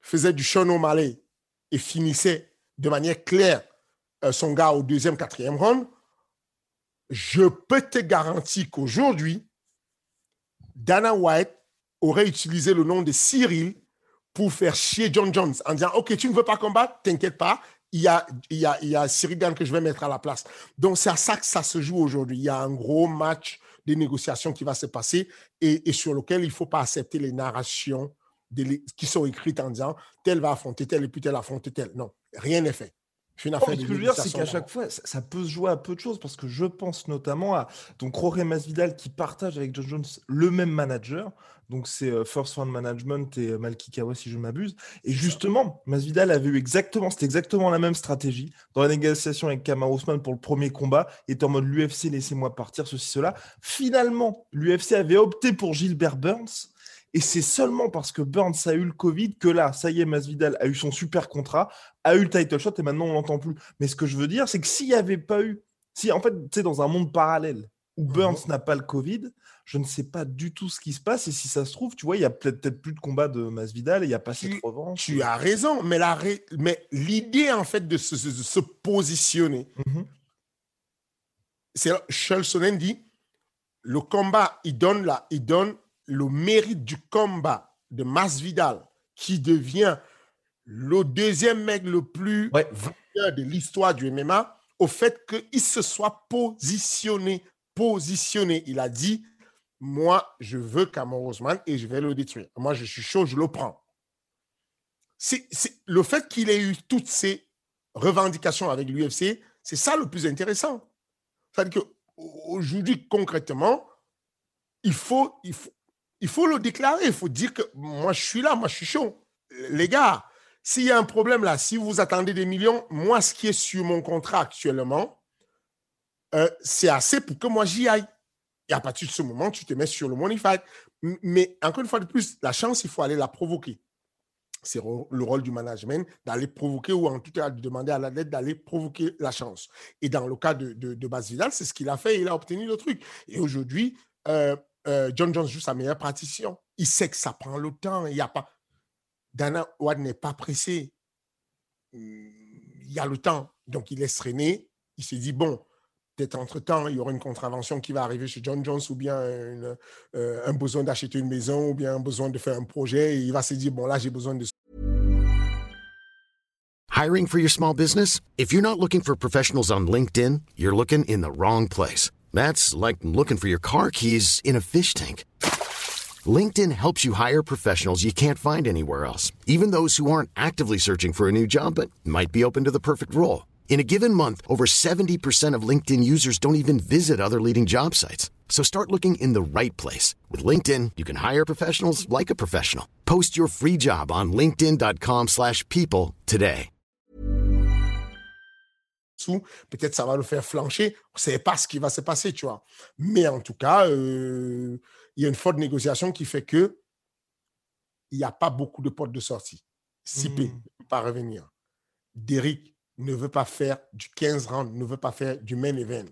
faisait du Sean Malais et finissait de manière claire euh, son gars au deuxième, quatrième round, je peux te garantir qu'aujourd'hui, Dana White aurait utilisé le nom de Cyril pour faire chier John Jones en disant Ok, tu ne veux pas combattre, t'inquiète pas, il y a, il y a, il y a que je vais mettre à la place. Donc, c'est à ça que ça se joue aujourd'hui. Il y a un gros match de négociations qui va se passer et, sur lequel il ne faut pas accepter les narrations qui sont écrites en disant tel va affronter tel et puis tel affronter tel. Non, rien n'est fait. Une affaire ce que je veux dire, c'est qu'à chaque fois, ça, peut se jouer à peu de choses parce que je pense notamment à donc Jorge Masvidal qui partage avec John Jones le même manager. Donc c'est euh, First Round Management et euh, Malkikawa si je m'abuse. Et justement, Masvidal avait eu exactement, c'était exactement la même stratégie dans la négociation avec Kamar Ousmane pour le premier combat. Il était en mode l'UFC laissez-moi partir ceci cela. Finalement, l'UFC avait opté pour Gilbert Burns et c'est seulement parce que Burns a eu le Covid que là, ça y est, Masvidal a eu son super contrat, a eu le title shot et maintenant on l'entend plus. Mais ce que je veux dire, c'est que s'il n'y avait pas eu, si en fait, tu sais, dans un monde parallèle, où Burns n'a pas le Covid. Je ne sais pas du tout ce qui se passe. Et si ça se trouve, tu vois, il y a peut-être plus de combat de Masvidal et il n'y a pas cette revanche. Tu as raison, mais l'idée, en fait, de se, positionner, mmh c'est Sonnen dit le combat, il donne, la, il donne le mérite du combat de Masvidal, qui devient le deuxième mec le plus ouais. de l'histoire du MMA, au fait qu'il se soit positionné. Positionné. Il a dit Moi, je veux Cameron et je vais le détruire. Moi, je suis chaud, je le prends. C'est le fait qu'il ait eu toutes ces revendications avec l'UFC, c'est ça le plus intéressant. C'est-à-dire qu'aujourd'hui, concrètement, il faut, il, faut, il faut le déclarer. Il faut dire que moi, je suis là, moi, je suis chaud. Les gars, s'il y a un problème là, si vous attendez des millions, moi, ce qui est sur mon contrat actuellement, euh, c'est assez pour que moi, j'y aille. Et à partir de ce moment, tu te mets sur le money fight. Mais encore une fois de plus, la chance, il faut aller la provoquer c'est le rôle du management d'aller provoquer ou en tout cas de demander à l'athlète d'aller provoquer la chance. Et dans le cas de, de, de Vidal, c'est ce qu'il a fait il a obtenu le truc. Et aujourd'hui, euh, euh, John Jones joue sa meilleure praticien. Il sait que ça prend le temps. Il y a pas... Dana White n'est pas pressé. Il y a le temps. Donc, il laisse traîner. Il se dit, bon, peut-être entre-temps, il y aura une contravention qui va arriver chez John Jones ou bien euh, un besoin d'acheter une maison ou bien un besoin de faire un projet. Et il va se dire, bon, là, j'ai besoin de Hiring for your small business? If you're not looking for professionals on LinkedIn, you're looking in the wrong place. That's like looking for your car keys in a fish tank. LinkedIn helps you hire professionals you can't find anywhere else, even those who aren't actively searching for a new job but might be open to the perfect role. In a given month, over 70% of LinkedIn users don't even visit other leading job sites. So start looking in the right place. With LinkedIn, you can hire professionals like a professional. Post your free job on linkedin.com slash people today. Peut-être ça va le faire flancher. On ne sait pas ce qui va se passer, tu vois. Mais en tout cas, euh, il y a une forte négociation qui fait que il n'y a pas beaucoup de portes de sortie. Sipé mmh. ne pas revenir. Derrick ne veut pas faire du 15 rounds, ne veut pas faire du main event.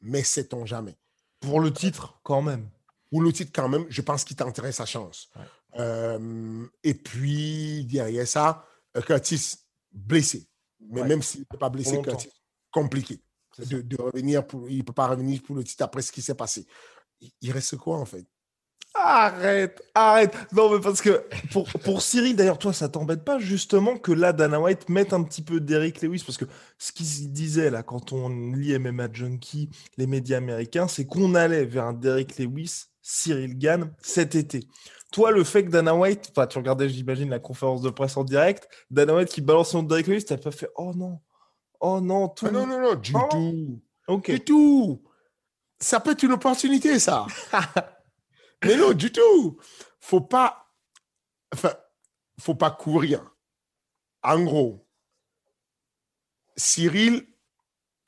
Mais sait-on jamais. Pour le titre, quand même. Pour le titre, quand même, je pense qu'il tenterait sa chance. Euh, et puis, derrière ça, euh, Curtis, blessé. Mais même s'il n'est pas blessé, Curtis, compliqué. De, revenir pour, il ne peut pas revenir pour le titre après ce qui s'est passé. Il reste quoi, en fait? Arrête, arrête. Non, mais parce que pour, pour Cyril, d'ailleurs, toi, ça t'embête pas justement que là, Dana White mette un petit peu d'Eric Lewis Parce que ce qu'il disait là, quand on lit MMA Junkie, les médias américains, c'est qu'on allait vers un Derrick Lewis, Cyril Gann cet été. Toi, le fait que Dana White, enfin, tu regardais, j'imagine, la conférence de presse en direct, Dana White qui balance son Derrick Lewis, t'as pas fait Oh non, oh non, tout. Ah non, non, non, du tout. Ok. Du tout. Ça peut être une opportunité, ça. [LAUGHS] Mais non, du tout. Faut pas. Enfin, faut pas courir. En gros, Cyril,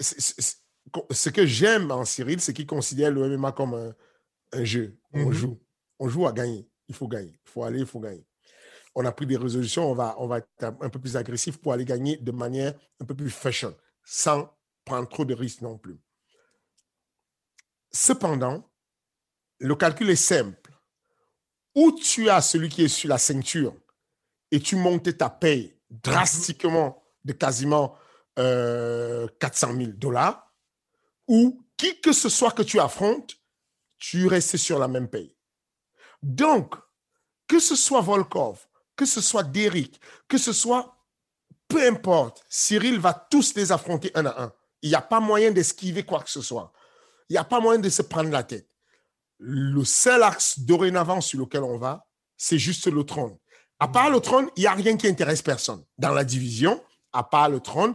ce que j'aime en Cyril, c'est qu'il considère le MMA comme un, jeu. On mhm. joue. On joue à gagner. Il faut gagner. Il faut aller, il faut gagner. On a pris des résolutions, on va, on va être un peu plus agressif pour aller gagner de manière un peu plus fashion, sans prendre trop de risques non plus. Cependant, le calcul est simple. Ou tu as celui qui est sur la ceinture et tu montes ta paye drastiquement de quasiment 400 euh, 000 dollars, ou qui que ce soit que tu affrontes, tu restes sur la même paye. Donc, que ce soit Volkov, que ce soit Derrick, que ce soit, peu importe, Cyril va tous les affronter un à un. Il n'y a pas moyen d'esquiver quoi que ce soit. Il n'y a pas moyen de se prendre la tête le seul axe dorénavant sur lequel on va, c'est juste le trône. À part le trône, il n'y a rien qui intéresse personne. Dans la division, à part le trône,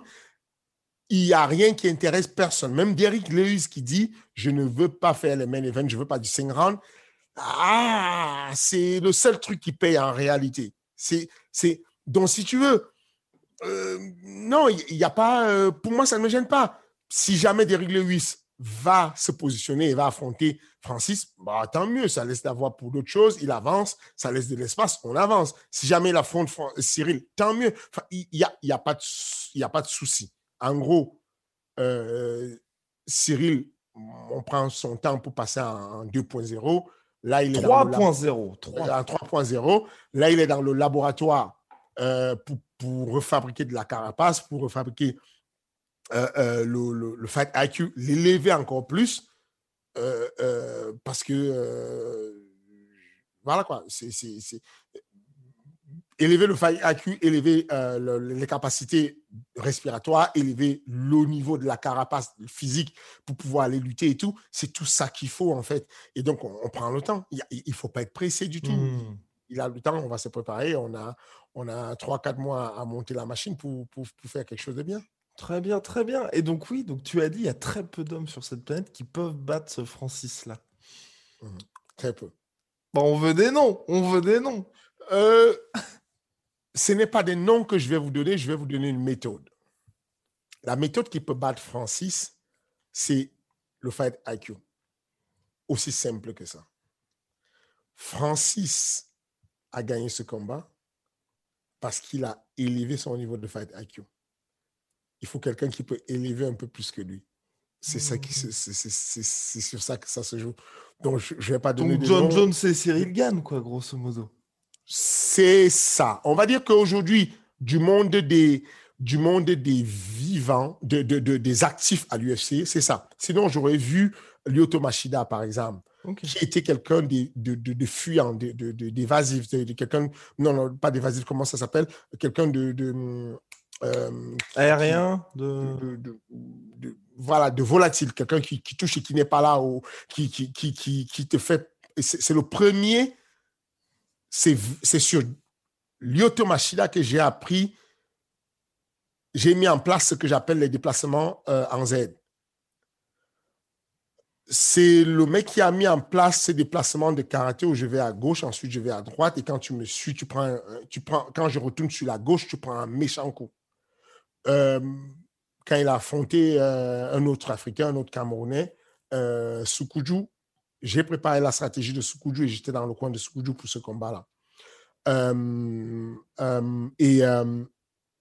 il n'y a rien qui intéresse personne. Même Derrick Lewis qui dit Je ne veux pas faire les main events, je ne veux pas du 5 round. Ah, c'est le seul truc qui paye en réalité. C'est, c'est, donc, si tu veux, euh, non, il n'y a pas. Euh, pour moi, ça ne me gêne pas. Si jamais Derrick Lewis va se positionner et va affronter Francis, bah, tant mieux, ça laisse la voie pour d'autres choses, il avance, ça laisse de l'espace, on avance. Si jamais il affronte Cyril, tant mieux. il n'y a, y a, pas de, souci. En gros, euh, Cyril, on prend son temps pour passer en 2.0. Là, il est 3.0. 3.0. Là, il est dans le laboratoire euh, pour, pour, refabriquer de la carapace, pour refabriquer le, le, le, Fight IQ, l'élever encore plus. parce que, voilà quoi, c'est élever le Fight IQ, élever les capacités respiratoires, élever le niveau de la carapace physique pour pouvoir aller lutter et tout. C'est tout ça qu'il faut en fait. Et donc, on, prend le temps. Il ne faut pas être pressé du tout. Hmm. Il a le temps, on va se préparer. On a, on a 3-4 mois à monter la machine pour, pour, faire quelque chose de bien. Très bien, très bien. Et donc, oui, donc tu as dit, il y a très peu d'hommes sur cette planète qui peuvent battre ce Francis-là. Mmh. très peu. Bon, on veut des noms, on veut des noms. Euh, [LAUGHS] ce n'est pas des noms que je vais vous donner, je vais vous donner une méthode. La méthode qui peut battre Francis, c'est le fight IQ. Aussi simple que ça. Francis a gagné ce combat parce qu'il a élevé son niveau de fight IQ. Il faut quelqu'un qui peut élever un peu plus que lui. C'est ça qui, mmh. c'est sur ça que ça se joue. Donc, je ne vais pas donner Donc, John Jones et Cyril Gann, quoi, grosso modo. C'est ça. On va dire qu'aujourd'hui, du monde des, du monde des vivants, de, de, des actifs à l'UFC, c'est ça. Sinon, j'aurais vu Lyoto Machida, par exemple qui était quelqu'un de, de, de, fuyant, d'évasif, de, quelqu'un, non, non, pas d'évasif, comment ça s'appelle? Quelqu'un de... Euh, Aérien de... Voilà, de volatile, quelqu'un qui, qui, touche et qui n'est pas là, ou qui, qui, qui, qui te fait... C'est le premier, c'est sur Lyoto Machida que j'ai appris, j'ai mis en place ce que j'appelle les déplacements euh, en Z c'est le mec qui a mis en place ces déplacements de karaté où je vais à gauche, ensuite je vais à droite, et quand tu me suis, tu prends, tu prends quand je retourne sur la gauche, tu prends un méchant coup. Euh, quand il a affronté euh, un autre Africain, un autre Camerounais, euh, j'ai préparé la stratégie de Sukuju et j'étais dans le coin de Sukuju pour ce combat-là. Euh, et,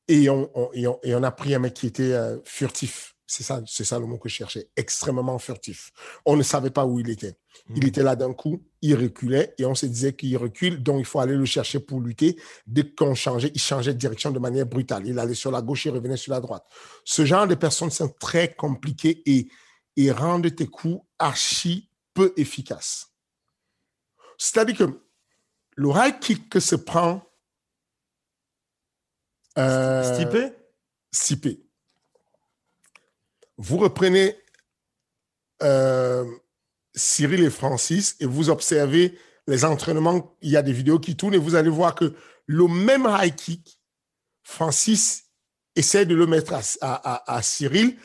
et, on, et, on, a pris un mec qui était furtif c'est ça, c'est ça le mot que je cherchais. Extrêmement furtif. On ne savait pas où il était. Il hmm. était là d'un coup, il reculait et on se disait qu'il recule, donc il faut aller le chercher pour lutter. Dès qu'on changeait, il changeait de direction de manière brutale. Il allait sur la gauche, il revenait sur la droite. Ce genre de personnes sont très compliquées et, et rendent tes coups archi peu efficaces. C'est-à-dire que le high kick que se prend euh, Stipé? Stipé vous reprenez euh, Cyril et Francis et vous observez les entraînements, il y a des vidéos qui tournent et vous allez voir que le même high kick, Francis essaie de le mettre à, Cyril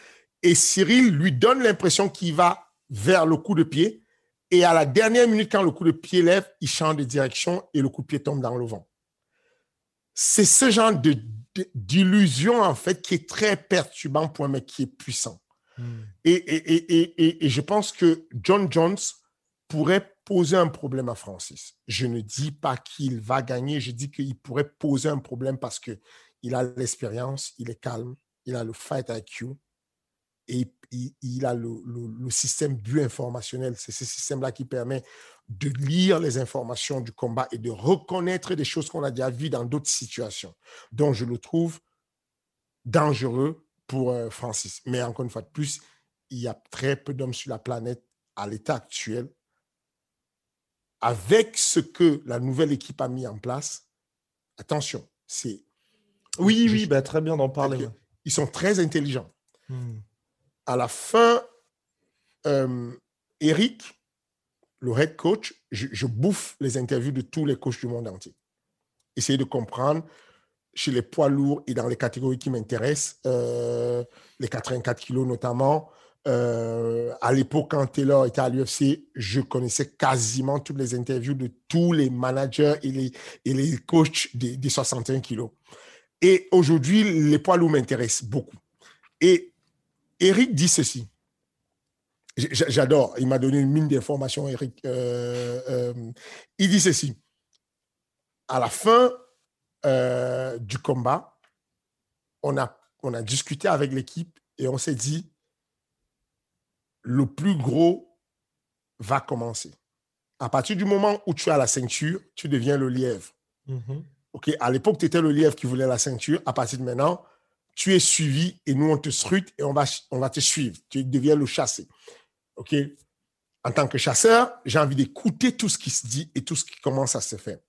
et Cyril lui donne l'impression qu'il va vers le coup de pied et à la dernière minute, quand le coup de pied lève, il change de direction et le coup de pied tombe dans le vent. C'est ce genre de d'illusion, en fait, qui est très perturbant pour un mec qui est puissant. Hmm. Et, et, et, et, je pense que John Jones pourrait poser un problème à Francis. Je ne dis pas qu'il va gagner, je dis qu'il pourrait poser un problème parce qu'il a l'expérience, il est calme, il a le fight IQ et il, a le, le, système bio-informationnel. C'est ce système-là qui permet de lire les informations du combat et de reconnaître des choses qu'on a déjà vues dans d'autres situations. Donc, je le trouve dangereux pour euh, Francis. Mais encore une fois de plus, il y a très peu d'hommes sur la planète à l'état actuel. Avec ce que la nouvelle équipe a mis en place, attention, c'est. Oui, oui, bah, très bien d'en parler. Ils sont très intelligents. Hmm. À la fin, euh, Eric, le head coach, je, je, bouffe les interviews de tous les coachs du monde entier. Essayer de comprendre chez les poids lourds et dans les catégories qui m'intéressent, euh, les 84 kilos notamment. Euh, à l'époque, quand Taylor était à l'UFC, je connaissais quasiment toutes les interviews de tous les managers et les, et les coachs des, des 61 kilos. Et aujourd'hui, les poids lourds m'intéressent beaucoup. Et Eric dit ceci. J'adore. Il m'a donné une mine d'informations, Eric. Euh, il dit ceci. À la fin euh, du combat, on a, on a discuté avec l'équipe et on s'est dit, le plus gros va commencer. À partir du moment où tu as la ceinture, tu deviens le lièvre. Mhm. OK, à l'époque, tu étais le lièvre qui voulait la ceinture. À partir de maintenant, tu es suivi et nous, on te scrute et on va, on va te suivre. Tu deviens le chassé. OK? En tant que chasseur, j'ai envie d'écouter tout ce qui se dit et tout ce qui commence à se faire.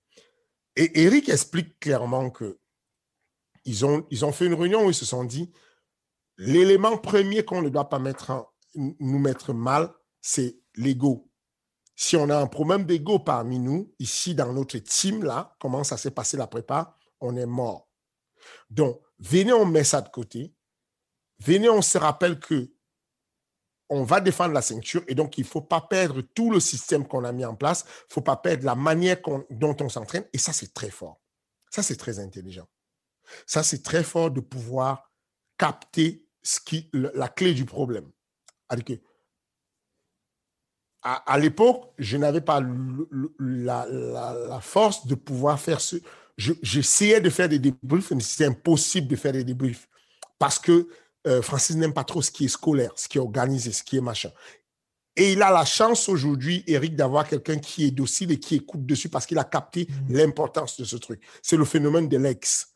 Et Eric explique clairement que ils ont, fait une réunion où ils se sont dit l'élément premier qu'on ne doit pas mettre nous mettre mal, c'est l'ego. Si on a un problème d'ego parmi nous, ici dans notre team, là, comment ça s'est passé la prépa, on est mort. Donc, venez, on met ça de côté. Venez, on se rappelle que on va défendre la ceinture et donc il ne faut pas perdre tout le système qu'on a mis en place. Il ne faut pas perdre la manière dont on s'entraîne. Et ça, c'est très fort. Ça, c'est très intelligent. Ça, c'est très fort de pouvoir capter la clé du problème. À, l'époque, je n'avais pas la, force de pouvoir faire ce. je- J'essayais de faire des débriefs, mais c'était impossible de faire des débriefs parce que euh, Francis n'aime pas trop ce qui est scolaire, ce qui est organisé, ce qui est machin. Et il a la chance aujourd'hui, Eric, d'avoir quelqu'un qui est docile et qui écoute dessus parce qu'il a capté Mhm. l'importance de ce truc. C'est le phénomène de l'ex.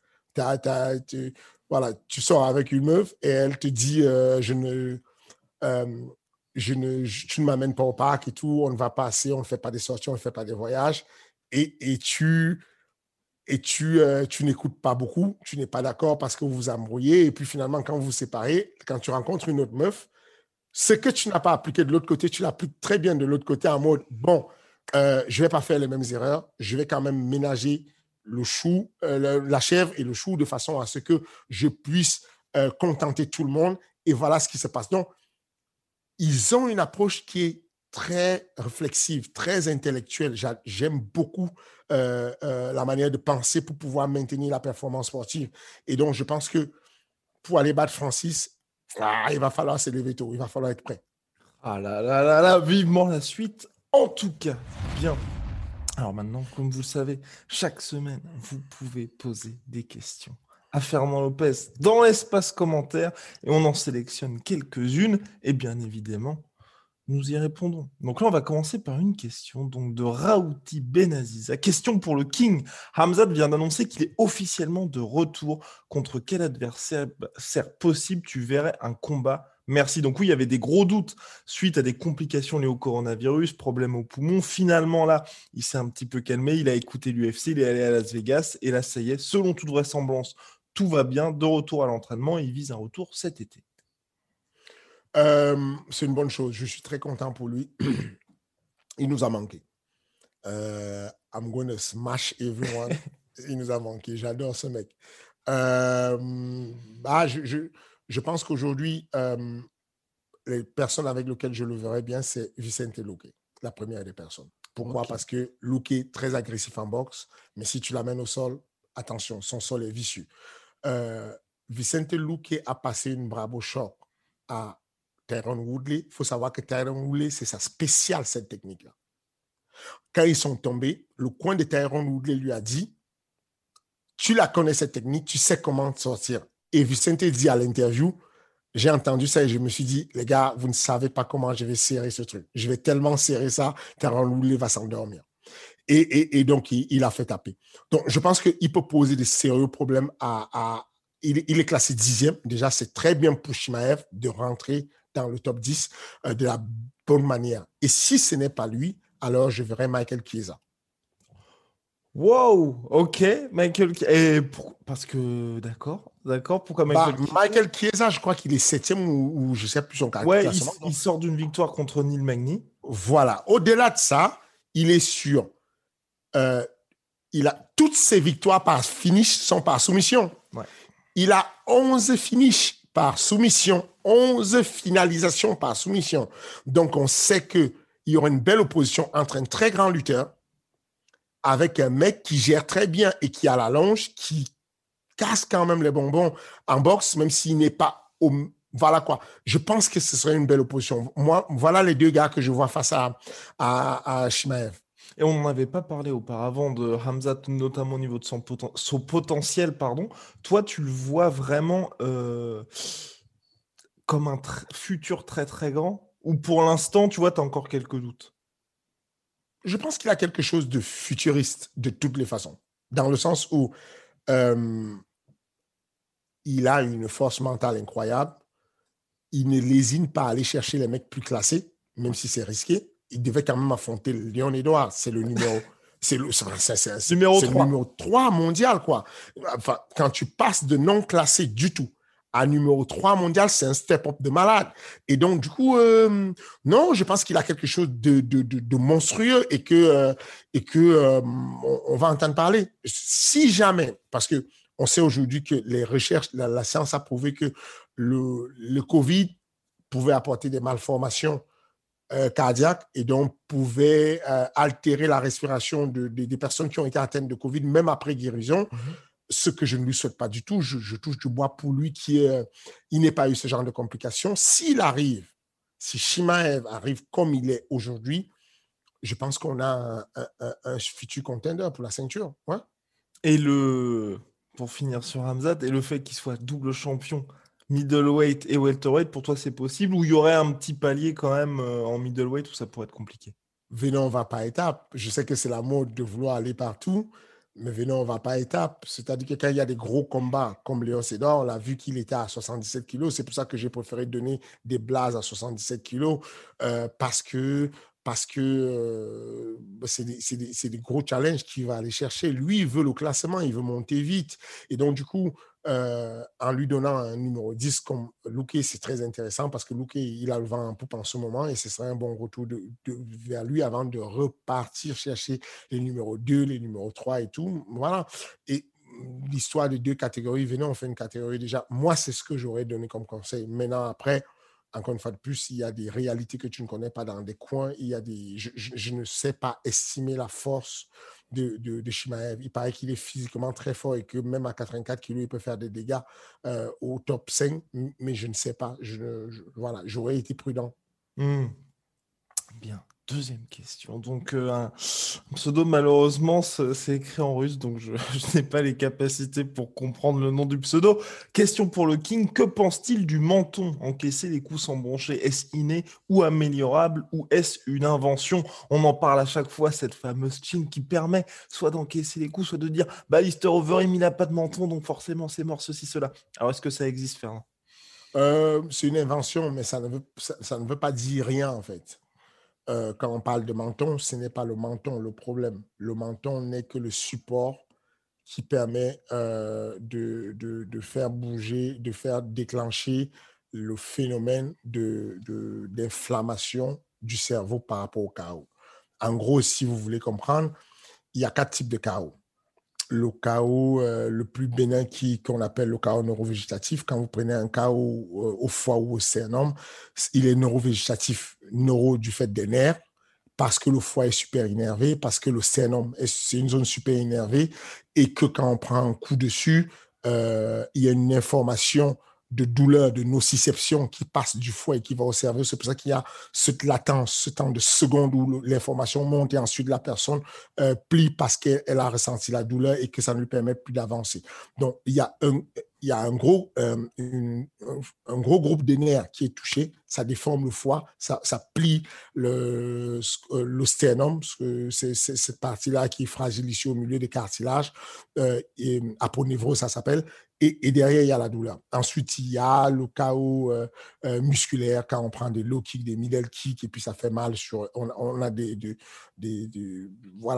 Voilà, tu sors avec une meuf et elle te dit euh, je ne, euh, je ne, je- tu ne m'amènes pas au parc et tout, on ne va pas assez, on ne fait pas des sorties, on ne fait pas des voyages. Et, et tu, et tu, euh, tu n'écoutes pas beaucoup, tu n'es pas d'accord parce que vous vous embrouillez. Et puis finalement, quand vous vous séparez, quand tu rencontres une autre meuf, ce que tu n'as pas appliqué de l'autre côté, tu l'appliques très bien de l'autre côté en mode, bon, euh, je ne vais pas faire les mêmes erreurs, je vais quand même ménager le chou, euh, la chèvre et le chou de façon à ce que je puisse contenter tout le monde. Et voilà ce qui se passe. Donc, ils ont une approche qui est très réflexive, très intellectuelle. J'a- J'aime beaucoup euh, euh, la manière de penser pour pouvoir maintenir la performance sportive. Et donc, je pense que pour aller battre Francis, ah, il va falloir se lever tôt, il va falloir être prêt. Ah là là là là, vivement la suite. En tout cas, bien. Alors maintenant, comme vous le savez, chaque semaine, vous pouvez poser des questions à Fernand Lopez dans l'espace commentaire et on en sélectionne quelques-unes et bien évidemment, nous y répondrons. Donc là, on va commencer par une question donc de Raouti Benaziza. Question pour le King. Hamzat vient d'annoncer qu'il est officiellement de retour. Contre quel adversaire adversaire possible tu verrais un combat? Merci. Donc oui, il y avait des gros doutes suite à des complications liées au coronavirus, problème au poumon. Finalement, là, il s'est un petit peu calmé. Il a écouté l'UFC, il est allé à Las Vegas. Et là, ça y est, selon toute vraisemblance, tout va bien. De retour à l'entraînement, il vise un retour cet été. Euh, c'est une bonne chose. Je suis très content pour lui. [CLEARS THROAT] Il nous a manqué. Euh, I'm going to smash everyone. [LAUGHS] Il nous a manqué. J'adore ce mec. Euh, bah, je, je, je pense qu'aujourd'hui, les personnes avec lesquelles je le verrais bien, c'est Vicente Luque, la première des personnes. Pourquoi? Ok. Parce que Luque est très agressif en boxe, mais si tu l'amènes au sol, attention, son sol est vicieux. Vicente Luque a passé une bravo choc à Tyrone Woodley. Il faut savoir que Tyrone Woodley, c'est sa spéciale, cette technique-là. Quand ils sont tombés, le coin de Tyrone Woodley lui a dit Tu la connais, cette technique, tu sais comment sortir. Et Vicente dit à l'interview J'ai entendu ça et je me suis dit Les gars, vous ne savez pas comment je vais serrer ce truc. Je vais tellement serrer ça, Tyrone Woodley va s'endormir. Et, donc, il, a fait taper. Donc, je pense qu'il peut poser des sérieux problèmes à. il, il est classé dixième. Déjà, c'est très bien pour Shimaev de rentrer dans le top 10 euh, de la bonne manière. Et si ce n'est pas lui, alors je verrai Michael Chiesa. Wow, ok, Michael. Et pour- Parce que, d'accord, d'accord, pourquoi Bah, Michael Michael Chiesa, je crois qu'il est septième ou, ou je ne sais plus son Ouais, il, sort d'une victoire contre Neil Magny. Voilà. Au-delà de ça, il est sûr. Euh, il a toutes ses victoires par finish sont par soumission. Ouais. Il a 11 finishes par soumission, 11 finalisations par soumission. Donc, on sait qu'il y aura une belle opposition entre un très grand lutteur avec un mec qui gère très bien et qui a la longe, qui casse quand même les bonbons en boxe, même s'il n'est pas au. Voilà quoi. Je pense que ce serait une belle opposition. Moi, voilà les deux gars que je vois face à, à, à Shimaev. Et on n'en avait pas parlé auparavant de Hamzat, notamment au niveau de son, poten- son potentiel. Pardon. Toi, tu le vois vraiment euh, comme un futur très très grand? Ou pour l'instant, tu vois, tu as encore quelques doutes? Je pense qu'il a quelque chose de futuriste de toutes les façons. Dans le sens où euh, il a une force mentale incroyable. Il ne lésine pas à aller chercher les mecs plus classés, même si c'est risqué. Il devait quand même affronter Léon Edouard. C'est le numéro. [LAUGHS] C'est le, numéro 3. numéro 3 mondial, quoi. Enfin, quand tu passes de non classé du tout à numéro 3 mondial, c'est un step-up de malade. Et donc, du coup, euh, non, je pense qu'il a quelque chose de, de, de, monstrueux et que, euh, et que euh, on, va entendre parler. Si jamais, parce que on sait aujourd'hui que les recherches, la, science a prouvé que le, le Covid pouvait apporter des malformations cardiaques et donc pouvait altérer la respiration de, des personnes qui ont été atteintes de Covid, même après guérison. Mm-hmm ce que je ne lui souhaite pas du tout. Je, touche du bois pour lui qui est, il n'ait pas eu ce genre de complications. S'il arrive, si Shimaev arrive comme il est aujourd'hui, je pense qu'on a un, futur contender pour la ceinture. Ouais. Et le, pour finir sur Hamzat, et le fait qu'il soit double champion middleweight et welterweight, pour toi c'est possible? Ou il y aurait un petit palier quand même euh, en middleweight où ça pourrait être compliqué? Venons, va pas étape. Je sais que c'est la mode de vouloir aller partout. Mais venons, on va pas étape. C'est-à-dire que quand il y a des gros combats comme Léon Sédor, on l'a vu qu'il était à 77 kilos. C'est pour ça que j'ai préféré donner des blases à 77 kilos euh, parce que parce que euh, c'est des, des, gros challenges qu'il va aller chercher. Lui, il veut le classement, il veut monter vite. Et donc, du coup, euh, en lui donnant un numéro 10 comme Luque, c'est très intéressant parce que Luque, il a le vent en poupe en ce moment et ce serait un bon retour vers lui avant de repartir chercher les numéros 2, les numéros 3 et tout. Voilà. Et l'histoire de deux catégories, venez, on fait une catégorie déjà. Moi, c'est ce que j'aurais donné comme conseil. Maintenant, après, encore une fois de plus, il y a des réalités que tu ne connais pas dans des coins. Il y a des, je ne sais pas estimer la force de, de, Shimaev. Il paraît qu'il est physiquement très fort et que même à 84 kg, il peut faire des dégâts euh, au top 5, mais je ne sais pas. Voilà, j'aurais été prudent. Hmm. Bien. Deuxième question. Donc, euh, un pseudo, malheureusement, c'est écrit en russe, donc [LAUGHS] je, n'ai pas les capacités pour comprendre le nom du pseudo. Question pour le King. Que pense-t-il du menton Encaisser les coups sans broncher? Est-ce inné ou améliorable? Ou est-ce une invention? On en parle à chaque fois, cette fameuse chin qui permet soit d'encaisser les coups, soit de dire Bah, Lister Overeem, il n'a pas de menton, donc forcément, c'est mort, ceci, cela. Alors, est-ce que ça existe, Fernand? Euh, C'est une invention, mais ça ne, veut, ça ne veut pas dire rien, en fait. Euh, quand on parle de menton, ce n'est pas le menton le problème. Le menton n'est que le support qui permet euh, de, faire bouger, de faire déclencher le phénomène d'inflammation du cerveau par rapport au chaos. En gros, si vous voulez comprendre, il y a quatre types de chaos le chaos euh, le plus bénin qu'on appelle le chaos neurovégétatif. Quand vous prenez un chaos euh, au foie ou au sternum, il est neurovégétatif, neuro du fait des nerfs, parce que le foie est super énervé, parce que le sternum, c'est une zone super énervée, et que quand on prend un coup dessus, euh, il y a une information de douleur, de nociception qui passe du foie et qui va au cerveau. C'est pour ça qu'il y a cette latence, ce temps de seconde où l'information monte et ensuite la personne euh, plie parce qu'elle a ressenti la douleur et que ça ne lui permet plus d'avancer. Donc, il y a un, il y a un gros, euh, un gros groupe de nerfs qui est touché, ça déforme le foie, ça, plie le, euh, sternum, c'est cette partie-là qui est fragile ici au milieu des cartilages, euh, et aponévrose ça s'appelle, et, derrière il y a la douleur. Ensuite, il y a le chaos euh, musculaire quand on prend des low kicks, des middle kicks, et puis ça fait mal sur, on, a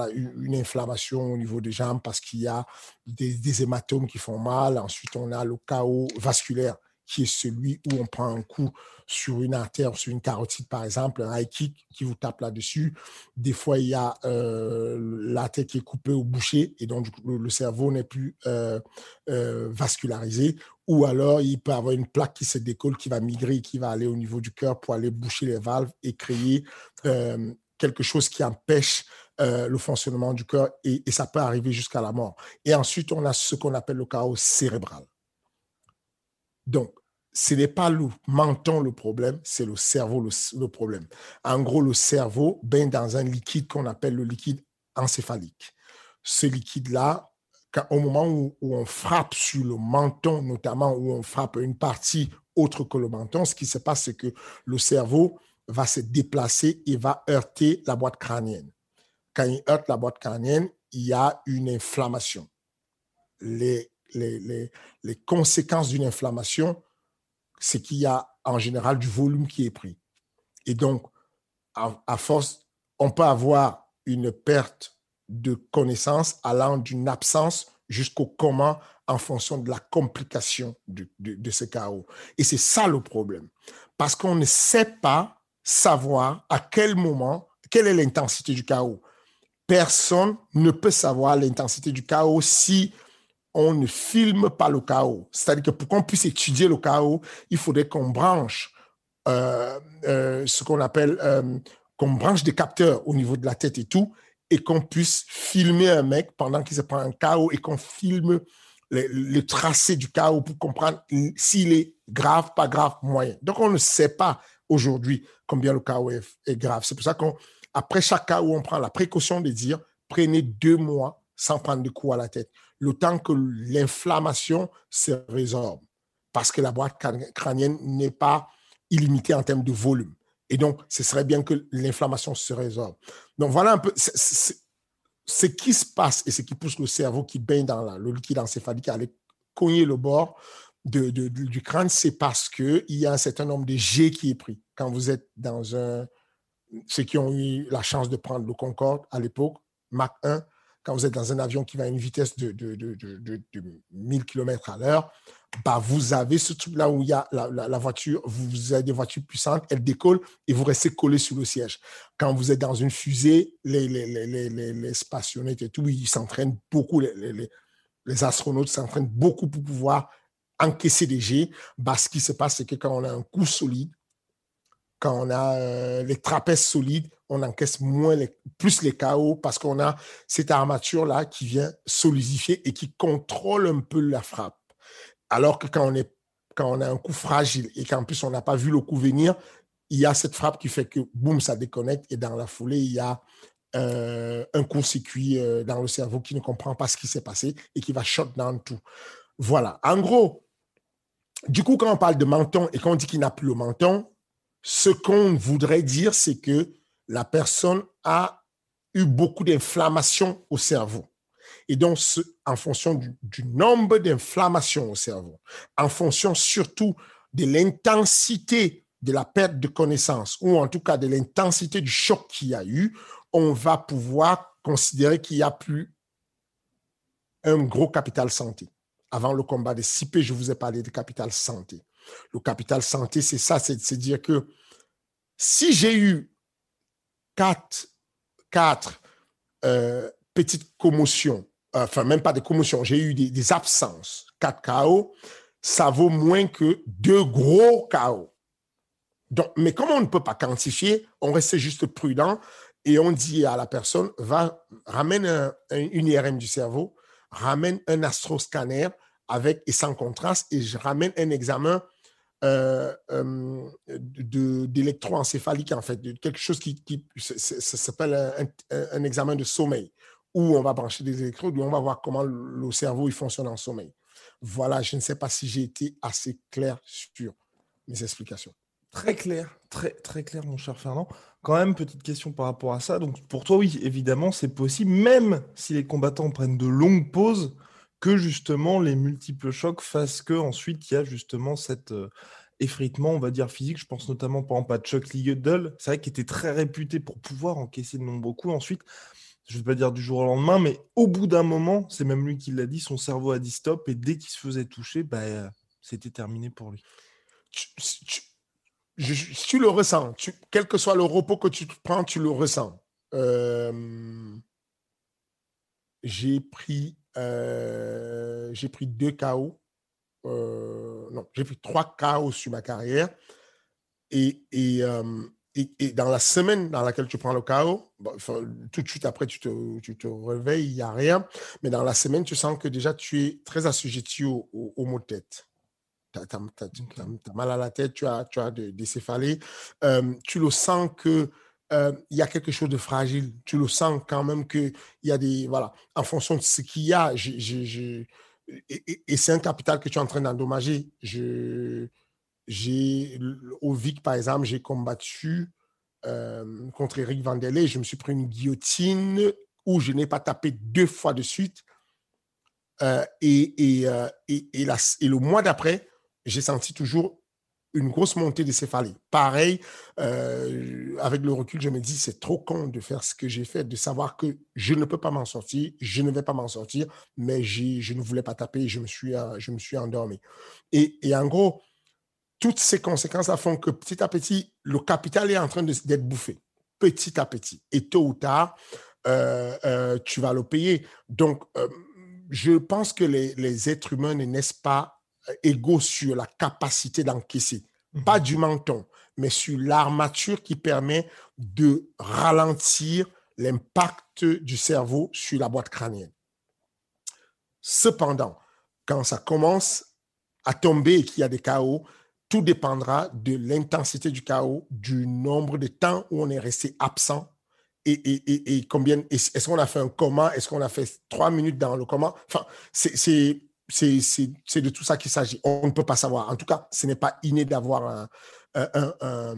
une, inflammation au niveau des jambes parce qu'il y a des hématomes qui font mal. Ensuite, on a le chaos vasculaire qui est celui où on prend un coup sur une artère, sur une carotide par exemple, un high kick qui vous tape là-dessus. Des fois, il y a euh, l'artère qui est coupée ou bouchée et donc le, cerveau n'est plus euh, euh, vascularisé. Ou alors, il peut avoir une plaque qui se décolle, qui va migrer, qui va aller au niveau du cœur pour aller boucher les valves et créer quelque chose qui empêche le fonctionnement du cœur et, et, ça peut arriver jusqu'à la mort. Et ensuite, on a ce qu'on appelle le chaos cérébral. Donc, ce n'est pas le menton le problème, c'est le cerveau le, problème. En gros, le cerveau baigne dans un liquide qu'on appelle le liquide encéphalique. Ce liquide-là, au moment où, on frappe sur le menton, notamment où on frappe une partie autre que le menton, ce qui se passe, c'est que le cerveau va se déplacer et va heurter la boîte crânienne. Quand il heurte la boîte crânienne, il y a une inflammation. Les, les, les, conséquences d'une inflammation, c'est qu'il y a en général du volume qui est pris. Et donc, à, force, on peut avoir une perte de connaissance allant d'une absence jusqu'au comment en fonction de la complication de, de, ce chaos. Et c'est ça le problème. Parce qu'on ne sait pas savoir à quel moment, quelle est l'intensité du chaos. Personne ne peut savoir l'intensité du chaos si on ne filme pas le chaos. C'est-à-dire que pour qu'on puisse étudier le chaos, il faudrait qu'on branche euh, euh, ce qu'on appelle, euh, qu'on branche des capteurs au niveau de la tête et tout, et qu'on puisse filmer un mec pendant qu'il se prend un chaos et qu'on filme le, tracé du chaos pour comprendre s'il est grave, pas grave, moyen. Donc, on ne sait pas aujourd'hui combien le chaos est, est grave. C'est pour ça qu'après chaque chaos, on prend la précaution de dire prenez deux mois sans prendre de coups à la tête, le temps que l'inflammation se résorbe, parce que la boîte crânienne n'est pas illimité en termes de volume. Et donc, ce serait bien que l'inflammation se résorbe. Donc, voilà un peu ce qui se passe et ce qui pousse le cerveau qui baigne dans le liquide encéphalique à aller cogner le bord de, du crâne, c'est parce qu'il y a un certain nombre de G qui est pris. Quand vous êtes dans un... Ceux qui ont eu la chance de prendre le Concorde à l'époque, Mach 1, quand vous êtes dans un avion qui va à une vitesse de, de, de, de 1000 km à l'heure, bah, vous avez ce truc-là où il y a la, voiture, vous avez des voitures puissantes, elles décollent et vous restez collé sur le siège. Quand vous êtes dans une fusée, les, les, les, les, les et tout, ils s'entraînent beaucoup, les, les, astronautes s'entraînent beaucoup pour pouvoir encaisser des jets. Bah, ce qui se passe, c'est que quand on a un coup solide, quand on a euh, les trapèzes solides, on encaisse moins plus les chaos parce qu'on a cette armature-là qui vient solidifier et qui contrôle un peu la frappe. Alors que quand on, est, quand on a un coup fragile et qu'en plus on n'a pas vu le coup venir, il y a cette frappe qui fait que boum, ça déconnecte et dans la foulée, il y a euh, un court-circuit euh, dans le cerveau qui ne comprend pas ce qui s'est passé et qui va shut down tout. Voilà. En gros, du coup, quand on parle de menton et qu'on dit qu'il n'a plus le menton, ce qu'on voudrait dire, c'est que la personne a eu beaucoup d'inflammation au cerveau. Et donc, en fonction du, nombre d'inflammations au cerveau, en fonction surtout de l'intensité de la perte de connaissance, ou en tout cas de l'intensité du choc qu'il y a eu, on va pouvoir considérer qu'il n'y a plus un gros capital santé. Avant le combat des CP, je vous ai parlé de capital santé. Le capital santé, c'est ça, c'est dire que si j'ai eu quatre, euh, petites commotions, enfin même pas des commotions, j'ai eu des, absences, quatre KO, ça vaut moins que deux gros KO. Mais comme on ne peut pas quantifier, on reste juste prudent et on dit à la personne, va, ramène une IRM du cerveau, ramène un astroscanner avec et sans contraste et je ramène un examen euh, euh, d'électroencéphalique, en fait, de quelque chose qui, s'appelle un, examen de sommeil, où on va brancher des électrodes, où on va voir comment le cerveau il fonctionne en sommeil. Voilà, je ne sais pas si j'ai été assez clair sur mes explications. Très clair, très, très clair, mon cher Fernand. Quand même, petite question par rapport à ça. Donc, pour toi, oui, évidemment, c'est possible, même si les combattants prennent de longues pauses, que justement les multiples chocs fassent que ensuite il y a justement cet euh, effritement, on va dire physique. Je pense notamment par exemple à Chuck Liddell, c'est vrai qu'il était très réputé pour pouvoir encaisser de nombreux coups. Ensuite, je ne vais pas dire du jour au lendemain, mais au bout d'un moment, c'est même lui qui l'a dit, son cerveau a dit stop et dès qu'il se faisait toucher, bah, euh, c'était terminé pour lui. Tu, tu, le ressens, quel que soit le repos que tu prends, tu le ressens. Euh, j'ai pris euh, j'ai pris deux KO. Euh, non, j'ai pris trois KO sur ma carrière. Et, euh, et, et, dans la semaine dans laquelle tu prends le KO, tout de suite après, tu te, tu te réveilles, il n'y a rien. Mais dans la semaine, tu sens que déjà, tu es très assujetti au, au, mot de tête. Tu as, mal à la tête, tu as, tu as des, céphalées. tu le sens que euh, il y a quelque chose de fragile. Tu le sens quand même qu'il y a des. Voilà, en fonction de ce qu'il y a, et, c'est un capital que tu es en train d'endommager. Au VIC, par exemple, j'ai combattu euh, contre Eric Vandelay. Je me suis pris une guillotine où je n'ai pas tapé deux fois de suite. Euh, et, et, et, le mois d'après, j'ai senti toujours une grosse montée de céphalie. Pareil, euh, avec le recul, je me dis, c'est trop con de faire ce que j'ai fait, de savoir que je ne peux pas m'en sortir, je ne vais pas m'en sortir, mais je ne voulais pas taper, je me suis, euh, je me suis endormi. Et, en gros, toutes ces conséquences-là font que petit à petit, le capital est en train d'être bouffé, petit à petit. Et tôt ou tard, euh, tu vas le payer. Donc, je pense que les, les êtres humains ne naissent pas égaux sur la capacité d'encaisser. Mmh. Pas du menton, mais sur l'armature qui permet de ralentir l'impact du cerveau sur la boîte crânienne. Cependant, quand ça commence à tomber et qu'il y a des chaos, tout dépendra de l'intensité du chaos, du nombre de temps où on est resté absent et, et, et, et combien est-ce qu'on a fait un coma, est-ce qu'on a fait trois minutes dans le coma? Enfin, c'est c'est de tout ça qu'il s'agit. On ne peut pas savoir. En tout cas, ce n'est pas inné d'avoir un,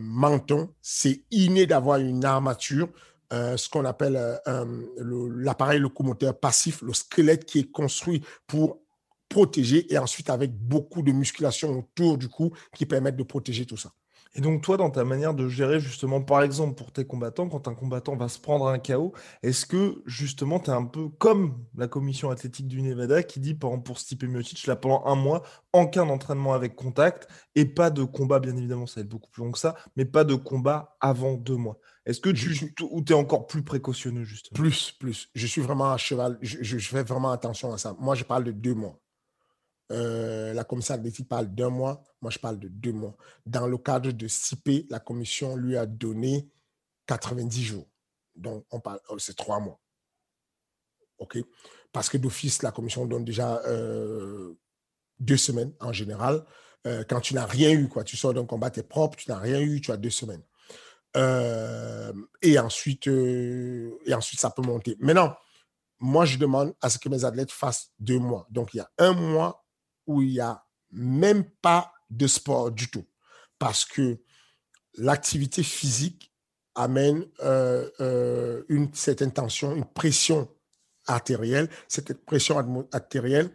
menton, c'est inné d'avoir une armature, euh, ce qu'on appelle euh, l'appareil locomoteur passif, le squelette qui est construit pour protéger et ensuite avec beaucoup de musculation autour du cou qui permettent de protéger tout ça. Et donc, toi, dans ta manière de gérer, justement, par exemple, pour tes combattants, quand un combattant va se prendre un KO, est-ce que, justement, tu es un peu comme la commission athlétique du Nevada qui dit, par exemple, pour Stipe Miocic, là, pendant un mois, aucun entraînement avec contact et pas de combat, bien évidemment, ça va être beaucoup plus long que ça, mais pas de combat avant deux mois. Est-ce que tu ou es encore plus précautionneux, justement? Plus, plus. Je suis vraiment à cheval, je, je fais vraiment attention à ça. Moi, je parle de deux mois. Euh, la commission athlétique parle d'un mois, moi je parle de deux mois. Dans le cadre de CIP, la commission lui a donné 90 jours. Donc, on parle, oh, c'est trois mois. OK? Parce que d'office, la commission donne déjà euh, deux semaines en général. Euh, quand tu n'as rien eu, quoi, tu sors d'un combat, tu es propre, tu n'as rien eu, tu as deux semaines. Et, ensuite, et ensuite, ça peut monter. Maintenant, moi, je demande à ce que mes athlètes fassent deux mois. Donc, il y a un mois où il n'y a même pas de sport du tout. Parce que l'activité physique amène euh, euh, une certaine tension, une pression artérielle. Cette pression artérielle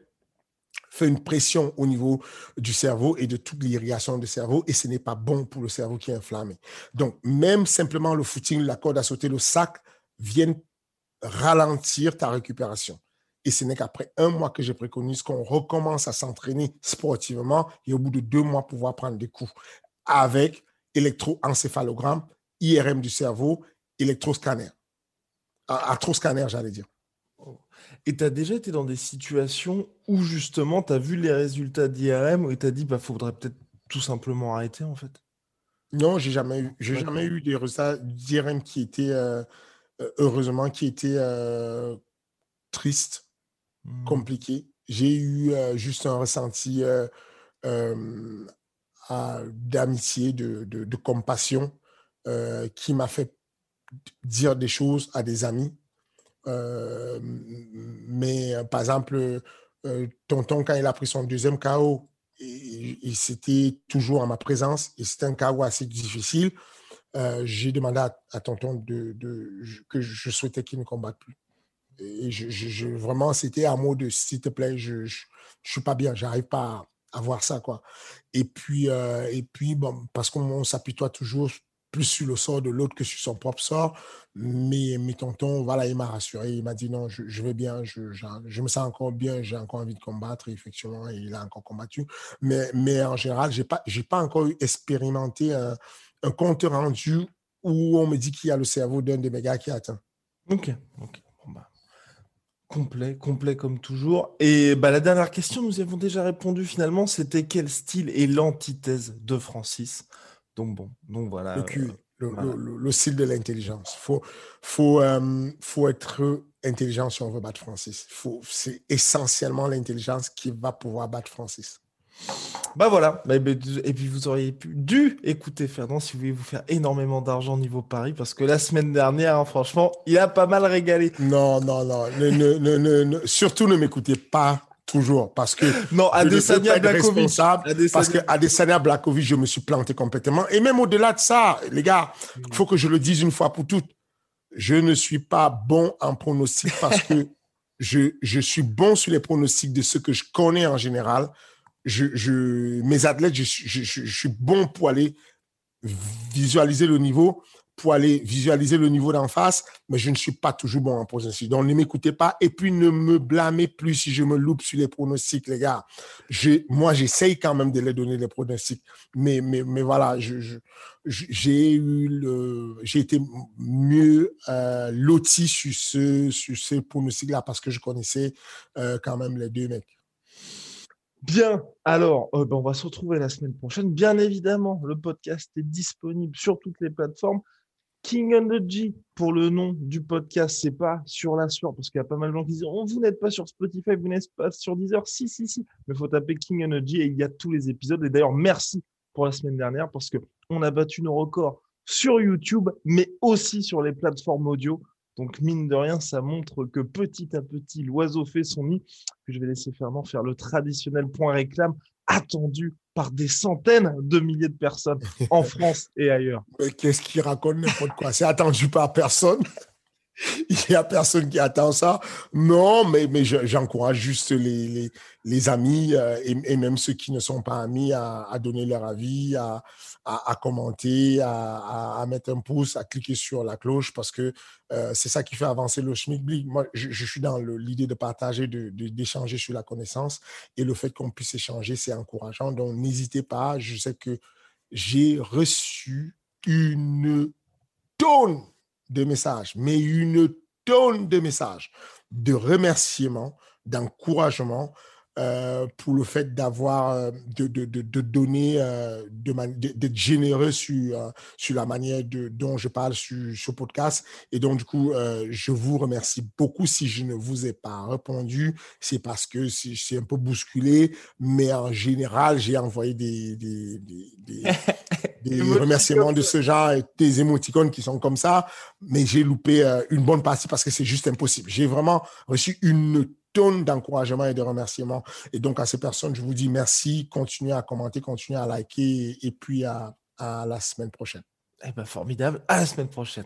fait une pression au niveau du cerveau et de toute l'irrigation du cerveau et ce n'est pas bon pour le cerveau qui est inflammé. Donc, même simplement le footing, la corde à sauter, le sac viennent ralentir ta récupération. Et ce n'est qu'après un mois que je préconise qu'on recommence à s'entraîner sportivement et au bout de deux mois, pouvoir prendre des coups avec électroencéphalogramme, IRM du cerveau, électroscanner. Arthroscanner, j'allais dire. Oh. Et tu as déjà été dans des situations où justement tu as vu les résultats d'IRM et tu as dit, bah, faudrait peut-être tout simplement arrêter en fait? Non, j'ai jamais eu, j'ai jamais eu des résultats d'IRM qui étaient, euh, euh, heureusement, qui étaient euh, tristes Mmh. compliqué. J'ai eu euh, juste un ressenti euh, euh, d'amitié, de, compassion qui m'a fait dire des choses à des amis. mais par exemple, Tonton, quand il a pris son deuxième KO, il, c'était toujours en ma présence et c'était un KO assez difficile. j'ai demandé à, Tonton de, que je souhaitais qu'il ne combatte plus et je, vraiment, c'était un mot de s'il te plaît, je, je, suis pas bien, j'arrive pas à, voir ça, quoi. Et puis, euh, et puis bon, parce qu'on s'apitoie toujours plus sur le sort de l'autre que sur son propre sort. Mais, mes tonton, voilà, il m'a rassuré. Il m'a dit non, je, vais bien, je, je, me sens encore bien, j'ai encore envie de combattre, effectivement, et il a encore combattu. Mais, mais en général, je n'ai pas, pas encore expérimenté un, un compte rendu où on me dit qu'il y a le cerveau d'un de mes gars qui atteint. Ok, ok. Complet, complet comme toujours. Et bah, la dernière question, nous y avons déjà répondu finalement, c'était quel style est l'antithèse de Francis? Donc bon, donc voilà. Le, cul, le, voilà. le, le, style de l'intelligence. Il faut, faut, euh, faut être intelligent si on veut battre Francis. C'est essentiellement l'intelligence qui va pouvoir battre Francis. Bah voilà, bah, et puis vous auriez pu, dû écouter Fernand si vous voulez vous faire énormément d'argent niveau Paris, parce que la semaine dernière, hein, franchement, il a pas mal régalé. Non, non, non, ne, ne, ne, surtout ne m'écoutez pas Toujours. Parce que. [LAUGHS] Non, Adesanya Blakovic. Parce que Adesanya Blakovic, je me suis planté complètement. Et même au-delà de ça, les gars, il faut que je le dise une fois pour toutes. Je ne suis pas bon en pronostic parce que [LAUGHS] je, je suis bon sur les pronostics de ce que je connais en général. Je, mes athlètes, je, suis bon pour aller visualiser le niveau pour aller visualiser le niveau d'en face, mais je ne suis pas toujours bon en pronostic. Donc, ne m'écoutez pas et puis ne me blâmez plus si je me loupe sur les pronostics, les gars. moi, j'essaye quand même de les donner les pronostics, mais, voilà, j'ai été mieux euh, loti sur ce, ces pronostics-là parce que je connaissais euh, quand même les deux mecs. Bien, alors, euh, ben, on va se retrouver la semaine prochaine. Bien évidemment, le podcast est disponible sur toutes les plateformes. King Energy pour le nom du podcast, c'est pas sur la soirée, parce qu'il y a pas mal de gens qui disent oh, vous n'êtes pas sur Spotify, vous n'êtes pas sur Deezer. Si, si, si. Mais il faut taper King Energy et il y a tous les épisodes. Et d'ailleurs, merci pour la semaine dernière parce que on a battu nos records sur YouTube, mais aussi sur les plateformes audio. Donc, mine de rien, ça montre que petit à petit, l'oiseau fait son nid. je vais laisser Fernand faire le traditionnel point réclame attendu par des centaines de milliers de personnes en [LAUGHS] France et ailleurs. Qu'est-ce qu'il raconte n'importe quoi? C'est attendu par personne? [LAUGHS] Il n'y a personne qui attend ça. Non, mais, mais j'encourage juste les, les, amis euh, et, même ceux qui ne sont pas amis à, donner leur avis, à, à, commenter, à, mettre un pouce, à cliquer sur la cloche parce que euh, c'est ça qui fait avancer le Schmidt Moi, je, suis dans l'idée de partager, d'échanger de, sur la connaissance et le fait qu'on puisse échanger, c'est encourageant. Donc, n'hésitez pas. Je sais que j'ai reçu une tonne de messages, mais une tonne de messages de remerciements, d'encouragement euh, pour le fait d'avoir, euh, de, de, de, donner, euh, d'être généreux sur, sur la manière de, dont je parle sur ce podcast. Et donc, du coup, je vous remercie beaucoup. Si je ne vous ai pas répondu, c'est parce que c'est un peu bousculé, mais en général, j'ai envoyé des, des, des, [LAUGHS] remerciements de ce genre et des émoticônes qui sont comme ça, mais j'ai loupé une bonne partie parce que c'est juste impossible. J'ai vraiment reçu une tonne d'encouragement et de remerciements. Et donc, à ces personnes, je vous dis merci. Continuez à commenter, continuez à liker et, puis à, à la semaine prochaine. Eh bien, formidable. À la semaine prochaine.